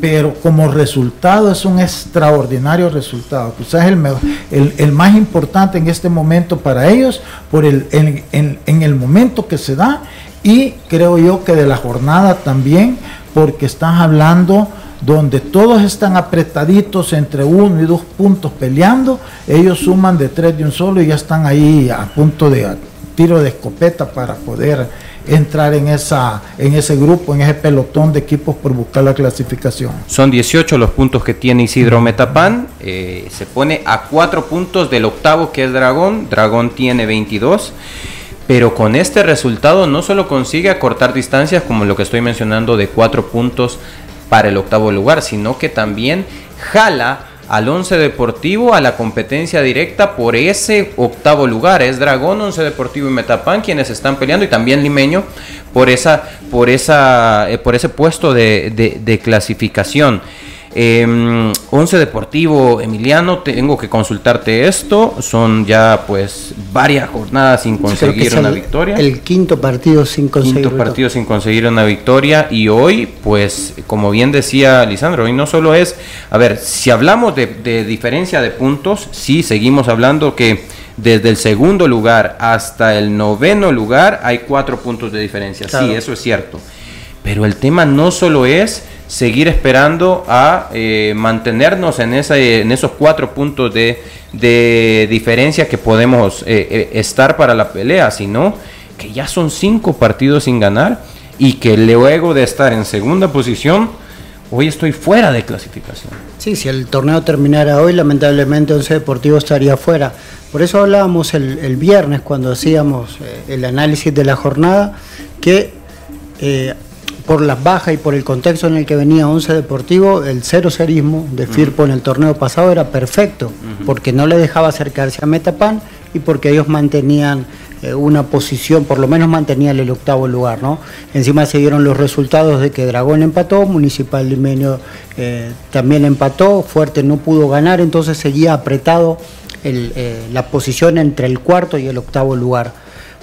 pero como resultado es un extraordinario resultado. Quizás el, el, el, más importante en este momento para ellos, por el, en, en el momento que se da, y creo yo que de la jornada también, porque estás hablando donde todos están apretaditos entre uno y dos puntos peleando, ellos suman de tres de un solo y ya están ahí a punto de tiro de escopeta para poder entrar en esa en ese grupo, en ese pelotón de equipos por buscar la clasificación.
Son 18 los puntos que tiene Isidro Metapán, eh, se pone a cuatro puntos del octavo que es Dragón, Dragón tiene 22. Pero con este resultado no solo consigue acortar distancias como lo que estoy mencionando de cuatro puntos para el octavo lugar, sino que también jala al Once Deportivo a la competencia directa por ese octavo lugar. Es Dragón, Once Deportivo y Metapan quienes están peleando y también Limeño por esa, por esa, eh, por ese puesto de clasificación. Eh, Once Deportivo, Emiliano, tengo que consultarte esto. Son ya pues varias jornadas sin conseguir una
el,
victoria.
El quinto partido sin conseguir
Quinto partido sin conseguir una victoria. Y hoy, pues, como bien decía Lisandro, hoy no solo es, a ver, si hablamos de, de diferencia de puntos, sí seguimos hablando que desde el segundo lugar hasta el noveno lugar hay cuatro puntos de diferencia. Claro. Sí, eso es cierto. Pero el tema no solo es seguir esperando a eh, mantenernos en, esa, en esos cuatro puntos de, de diferencia que podemos eh, eh, estar para la pelea, sino que ya son cinco partidos sin ganar y que luego de estar en segunda posición, hoy estoy fuera de clasificación.
Sí, si el torneo terminara hoy, lamentablemente Once Deportivo estaría fuera. Por eso hablábamos el, el viernes cuando hacíamos el análisis de la jornada, que por las bajas y por el contexto en el que venía Once Deportivo, el cero serismo de Firpo en el torneo pasado era perfecto, porque no le dejaba acercarse a Metapan y porque ellos mantenían eh, una posición, por lo menos mantenían el octavo lugar, ¿no? Encima se dieron los resultados de que Dragón empató, Municipal Limeño eh, también empató, Fuerte no pudo ganar, entonces seguía apretado el, eh, la posición entre el cuarto y el octavo lugar.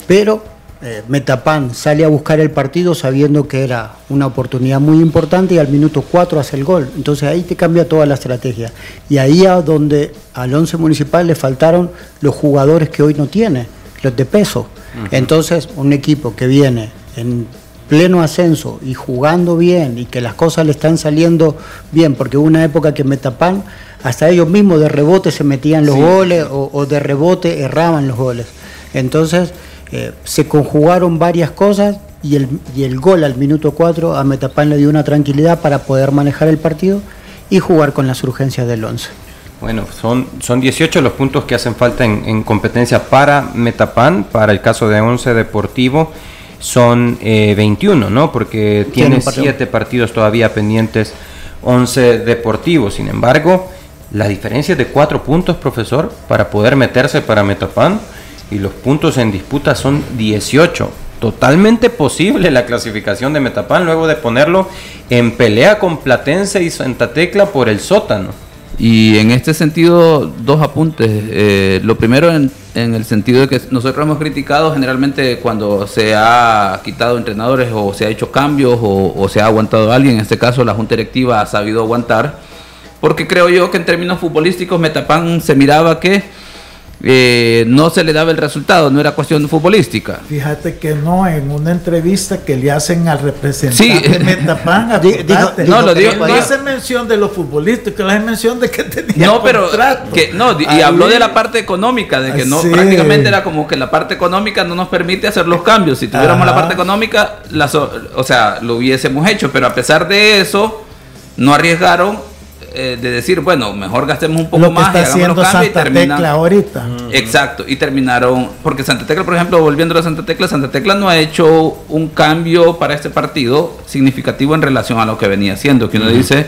Pero eh, Metapan sale a buscar el partido sabiendo que era una oportunidad muy importante y al minuto 4 hace el gol. Entonces ahí te cambia toda la estrategia. Y ahí a donde al 11 municipal le faltaron los jugadores que hoy no tiene, los de peso. Uh -huh. Entonces un equipo que viene en pleno ascenso y jugando bien y que las cosas le están saliendo bien, porque hubo una época que Metapan hasta ellos mismos de rebote se metían los sí. goles o, o de rebote erraban los goles. Entonces eh, se conjugaron varias cosas y el, y el gol al minuto 4 a Metapan le dio una tranquilidad para poder manejar el partido y jugar con las urgencias del 11.
Bueno, son, son 18 los puntos que hacen falta en, competencia para Metapan, para el caso de 11 Deportivo son 21, eh, ¿no? Porque tiene 7 partidos todavía pendientes, 11 Deportivo. Sin embargo, la diferencia es de 4 puntos, profesor, para poder meterse para Metapan y los puntos en disputa son 18. Totalmente posible la clasificación de Metapan luego de ponerlo en pelea con Platense y Santa Tecla por el sótano.
Y en este sentido, dos apuntes. Eh, lo primero en, el sentido de que nosotros hemos criticado generalmente cuando se ha quitado entrenadores o se ha hecho cambios o, se ha aguantado alguien. En este caso, la Junta Directiva ha sabido aguantar. Porque creo yo que en términos futbolísticos Metapan se miraba que eh, no se le daba el resultado, no era cuestión futbolística.
Fíjate que no, en una entrevista que le hacen al representante
sí.
de Metapan,
no, lo digo,
no hace mención de los futbolísticos, le hace mención de que tenía
No, pero que, no, y habló de la parte económica, de que no prácticamente era como que la parte económica no nos permite hacer los cambios. Si tuviéramos la parte económica, o sea, lo hubiésemos hecho, pero a pesar de eso, no arriesgaron eh, de decir, bueno, mejor gastemos un poco más
y hagamos los cambios y terminan, ahorita.
Exacto, y terminaron, porque Santa Tecla, por ejemplo, volviendo a Santa Tecla, Santa Tecla no ha hecho un cambio para este partido significativo en relación a lo que venía haciendo, que uno dice,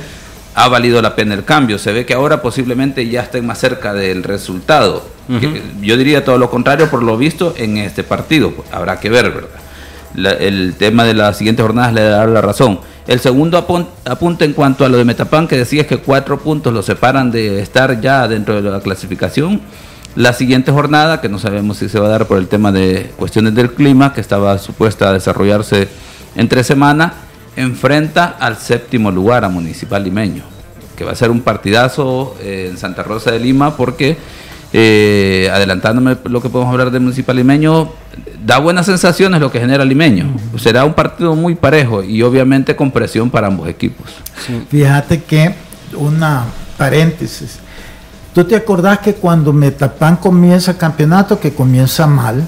ha valido la pena el cambio, se ve que ahora posiblemente ya estén más cerca del resultado. yo diría todo lo contrario por lo visto en este partido, habrá que ver, ¿verdad? el tema de las siguientes jornadas le dará la razón. El segundo apunte en cuanto a lo de Metapan, que decías que cuatro puntos lo separan de estar ya dentro de la clasificación. La siguiente jornada, que no sabemos si se va a dar por el tema de cuestiones del clima, que estaba supuesta a desarrollarse entre semana, enfrenta al séptimo lugar a Municipal Limeño, que va a ser un partidazo eh, en Santa Rosa de Lima, porque eh, adelantándome lo que podemos hablar de Municipal Limeño, da buenas sensaciones lo que genera Limeño. Será un partido muy parejo y obviamente con presión para ambos equipos.
Fíjate que, una paréntesis, ¿tú te acordás que cuando Metapan comienza el campeonato, que comienza mal,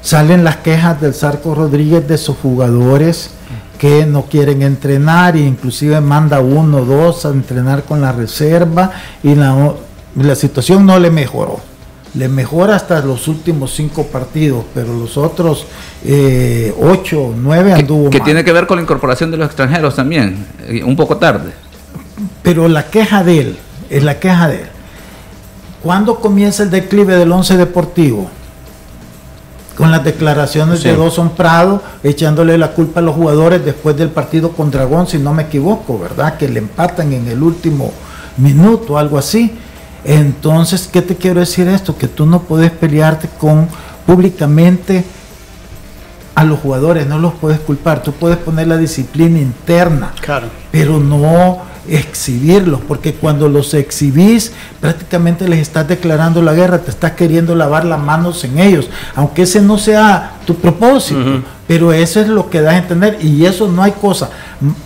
salen las quejas del Sarco Rodríguez de sus jugadores? que no quieren entrenar e inclusive manda uno o dos a entrenar con la reserva y la, la situación no le mejoró le mejora hasta los últimos cinco partidos, pero los otros eh, ocho, nueve anduvo.
Que, tiene que ver con la incorporación de los extranjeros también, eh, un poco tarde.
Pero la queja de él, es la queja de él. ¿Cuándo comienza el declive del once deportivo? Con las declaraciones de Dawson Prado, echándole la culpa a los jugadores después del partido con Dragón, si no me equivoco, ¿verdad? Que le empatan en el último minuto, algo así entonces, ¿qué te quiero decir esto? Que tú no puedes pelearte con públicamente a los jugadores, no los puedes culpar. Tú puedes poner la disciplina interna,
claro.
pero no exhibirlos, porque cuando los exhibís prácticamente les estás declarando la guerra, te estás queriendo lavar las manos en ellos, aunque ese no sea tu propósito, pero eso es lo que das a entender y eso no hay cosa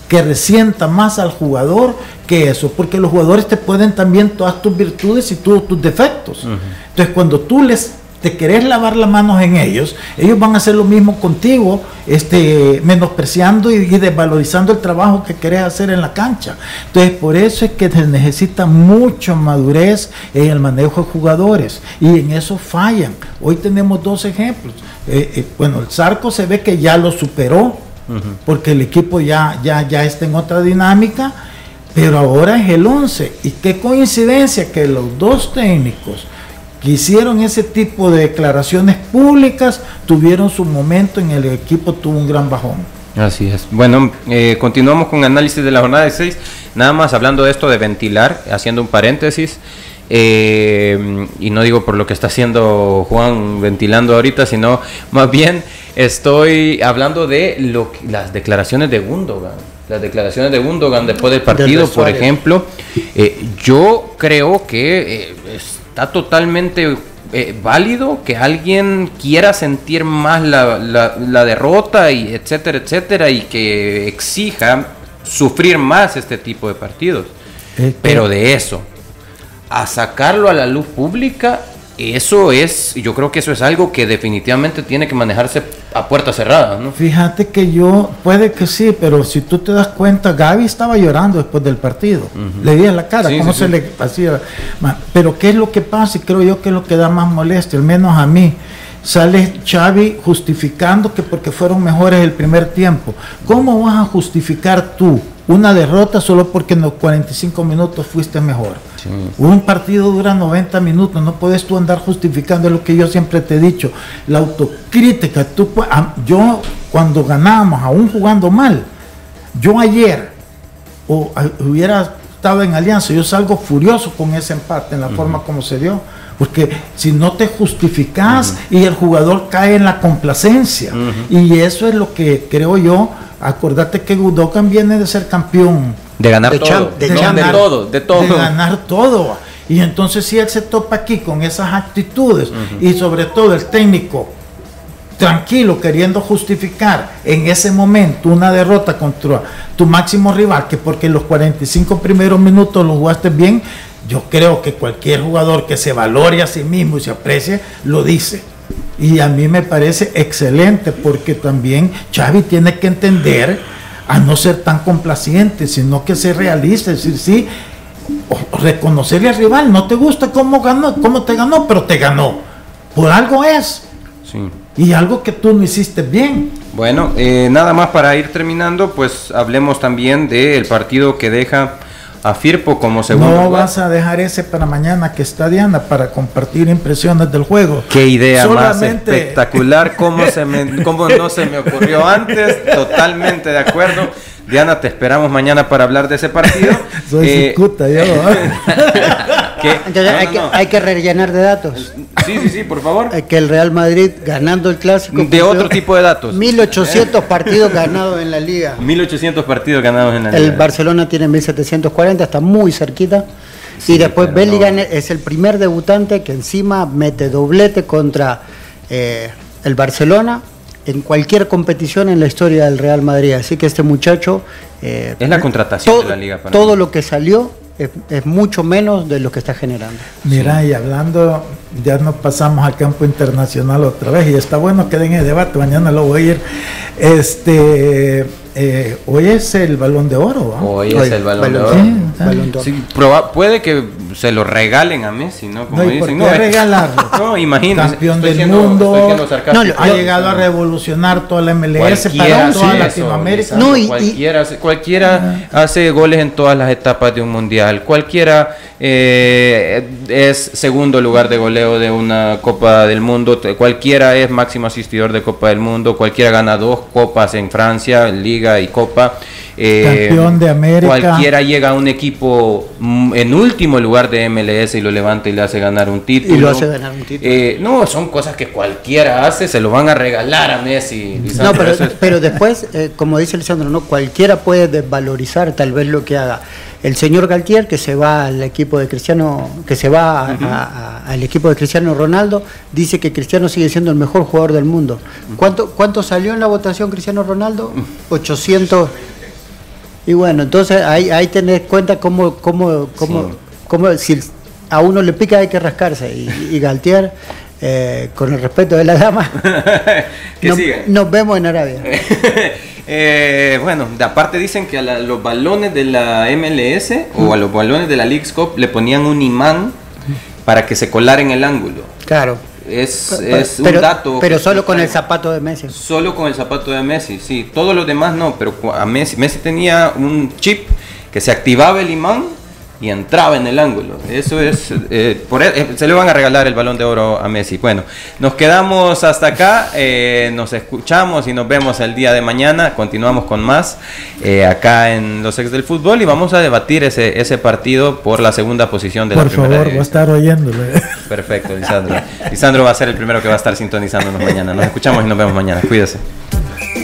que resienta más al jugador que eso, porque los jugadores te pueden también todas tus virtudes y todos tus defectos. Entonces cuando tú les te querés lavar las manos en ellos, ellos van a hacer lo mismo contigo, este, menospreciando y, desvalorizando el trabajo que querés hacer en la cancha. Entonces, por eso es que se necesita mucha madurez en el manejo de jugadores y en eso fallan. Hoy tenemos dos ejemplos. Eh, eh, bueno, el Zarco se ve que ya lo superó, porque el equipo ya, ya, ya está en otra dinámica, pero ahora es el 11. Y qué coincidencia que los dos técnicos que hicieron ese tipo de declaraciones públicas tuvieron su momento en el equipo tuvo un gran bajón.
Así es. Bueno, eh, continuamos con análisis de la jornada de 6. Nada más hablando de esto de ventilar, haciendo un paréntesis. Eh, y no digo por lo que está haciendo Juan ventilando ahorita, sino más bien estoy hablando de lo, las declaraciones de Gundogan. Las declaraciones de Gundogan después del partido, por ejemplo. Eh, yo creo que está totalmente eh, válido que alguien quiera sentir más la, la, derrota y etcétera, etcétera, y que exija sufrir más este tipo de partidos. Pero de eso, a sacarlo a la luz pública, eso es, yo creo que eso es algo que definitivamente tiene que manejarse a puerta cerrada, ¿no?
Fíjate que yo, puede que sí, pero si tú te das cuenta, Gaby estaba llorando después del partido. Le vi en la cara, cómo se le hacía. Pero ¿qué es lo que pasa? Y creo yo que es lo que da más molestia, al menos a mí. Sale Xavi justificando que porque fueron mejores el primer tiempo. ¿Cómo vas a justificar tú una derrota solo porque en los 45 minutos fuiste mejor? Un partido dura 90 minutos, no puedes tú andar justificando lo que yo siempre te he dicho. La autocrítica, tú, yo cuando ganábamos, aún jugando mal, yo ayer o hubiera estado en alianza, yo salgo furioso con ese empate en la forma como se dio. Porque si no te justificas y el jugador cae en la complacencia. Y eso es lo que creo yo. Acordate que Gudokan viene de ser campeón
de ganar todo. de, ganar, todo, de todo.
De ganar todo. Y entonces si él se topa aquí con esas actitudes y sobre todo el técnico tranquilo queriendo justificar en ese momento una derrota contra tu máximo rival, que porque los 45 primeros minutos lo jugaste bien, yo creo que cualquier jugador que se valore a sí mismo y se aprecie, lo dice. Y a mí me parece excelente porque también Xavi tiene que entender a no ser tan complaciente, sino que ser realista, es decir, sí, reconocerle al rival, no te gusta cómo ganó, cómo te ganó, pero te ganó. Por algo es. Y algo que tú no hiciste bien.
Bueno, eh, nada más para ir terminando, pues hablemos también del partido que deja a Firpo como segundo.
No vas a dejar ese para mañana que está Diana para compartir impresiones del juego.
Qué idea más espectacular, cómo, se me, cómo no se me ocurrió antes, totalmente de acuerdo. Diana, te esperamos mañana para hablar de ese partido.
Soy eh, yo.
hay, Que, rellenar de datos.
Sí, sí, sí, por favor.
Que el Real Madrid ganando el clásico.
De otro tipo de datos.
1800 partidos ganados en la liga.
1800 partidos ganados en la liga.
El Barcelona tiene 1740, está muy cerquita. y después Bellingham es el primer debutante que encima mete doblete contra eh, el Barcelona en cualquier competición en la historia del Real Madrid. Así que este muchacho...
Eh, es la contratación de la liga.
todo lo que salió es, mucho menos de lo que está generando.
Mira, y hablando, ya nos pasamos al campo internacional otra vez, y está bueno que den el debate, mañana lo voy a ir. Este, eh, hoy es el balón de oro.
Hoy, es el balón, de oro. Sí, puede que se lo regalen a Messi, ¿no?
Como no, ¿y dicen, por qué regalarlo?
no, imagínate.
Campeón del mundo. No, ha llegado a revolucionar toda la MLS para toda Latinoamérica.
No, y, cualquiera, cualquiera hace goles en todas las etapas de un mundial. Cualquiera eh, es segundo lugar de goleo de una Copa del Mundo. Cualquiera es máximo asistidor de Copa del Mundo. Cualquiera gana dos copas en Francia, Liga y Copa.
Eh, Campeón de América.
Cualquiera llega a un equipo mm, en último lugar de MLS y lo levanta y le hace ganar un título.
Y lo hace ganar un título.
Eh, no, son cosas que cualquiera hace, se lo van a regalar a Messi.
No, pero, después, eh, como dice Lisandro, no cualquiera puede desvalorizar tal vez lo que haga. El señor Galtier, que se va al equipo de Cristiano, que se va al equipo de Cristiano Ronaldo, dice que Cristiano sigue siendo el mejor jugador del mundo. ¿Cuánto, cuánto salió en la votación Cristiano Ronaldo? 800 y bueno, entonces ahí, ahí tenés cuenta cómo, cómo, cómo, cómo, si a uno le pica hay que rascarse. Y, y Galtier, eh, con el respeto de la dama, nos, vemos en Arabia.
eh, bueno, de aparte dicen que a los balones de la MLS o a los balones de la League Cup le ponían un imán para que se colara en el ángulo.
Claro.
Es, es un dato.
Pero solo con el zapato de Messi.
Solo con el zapato de Messi, sí. Todos los demás no, pero a Messi, Messi tenía un chip que se activaba el imán y entraba en el ángulo. Eso es, eh, por, e, eh, se le van a regalar el balón de oro a Messi. Bueno, nos quedamos hasta acá, eh, nos escuchamos y nos vemos el día de mañana. Continuamos con más acá en los ex del fútbol y vamos a debatir ese, ese partido por la segunda posición de
por
la
primera
Por
favor, voy a estar oyéndole.
Perfecto, Lisandro. Lisandro va a ser el primero que va a estar sintonizándonos mañana. Nos escuchamos y nos vemos mañana. Cuídese.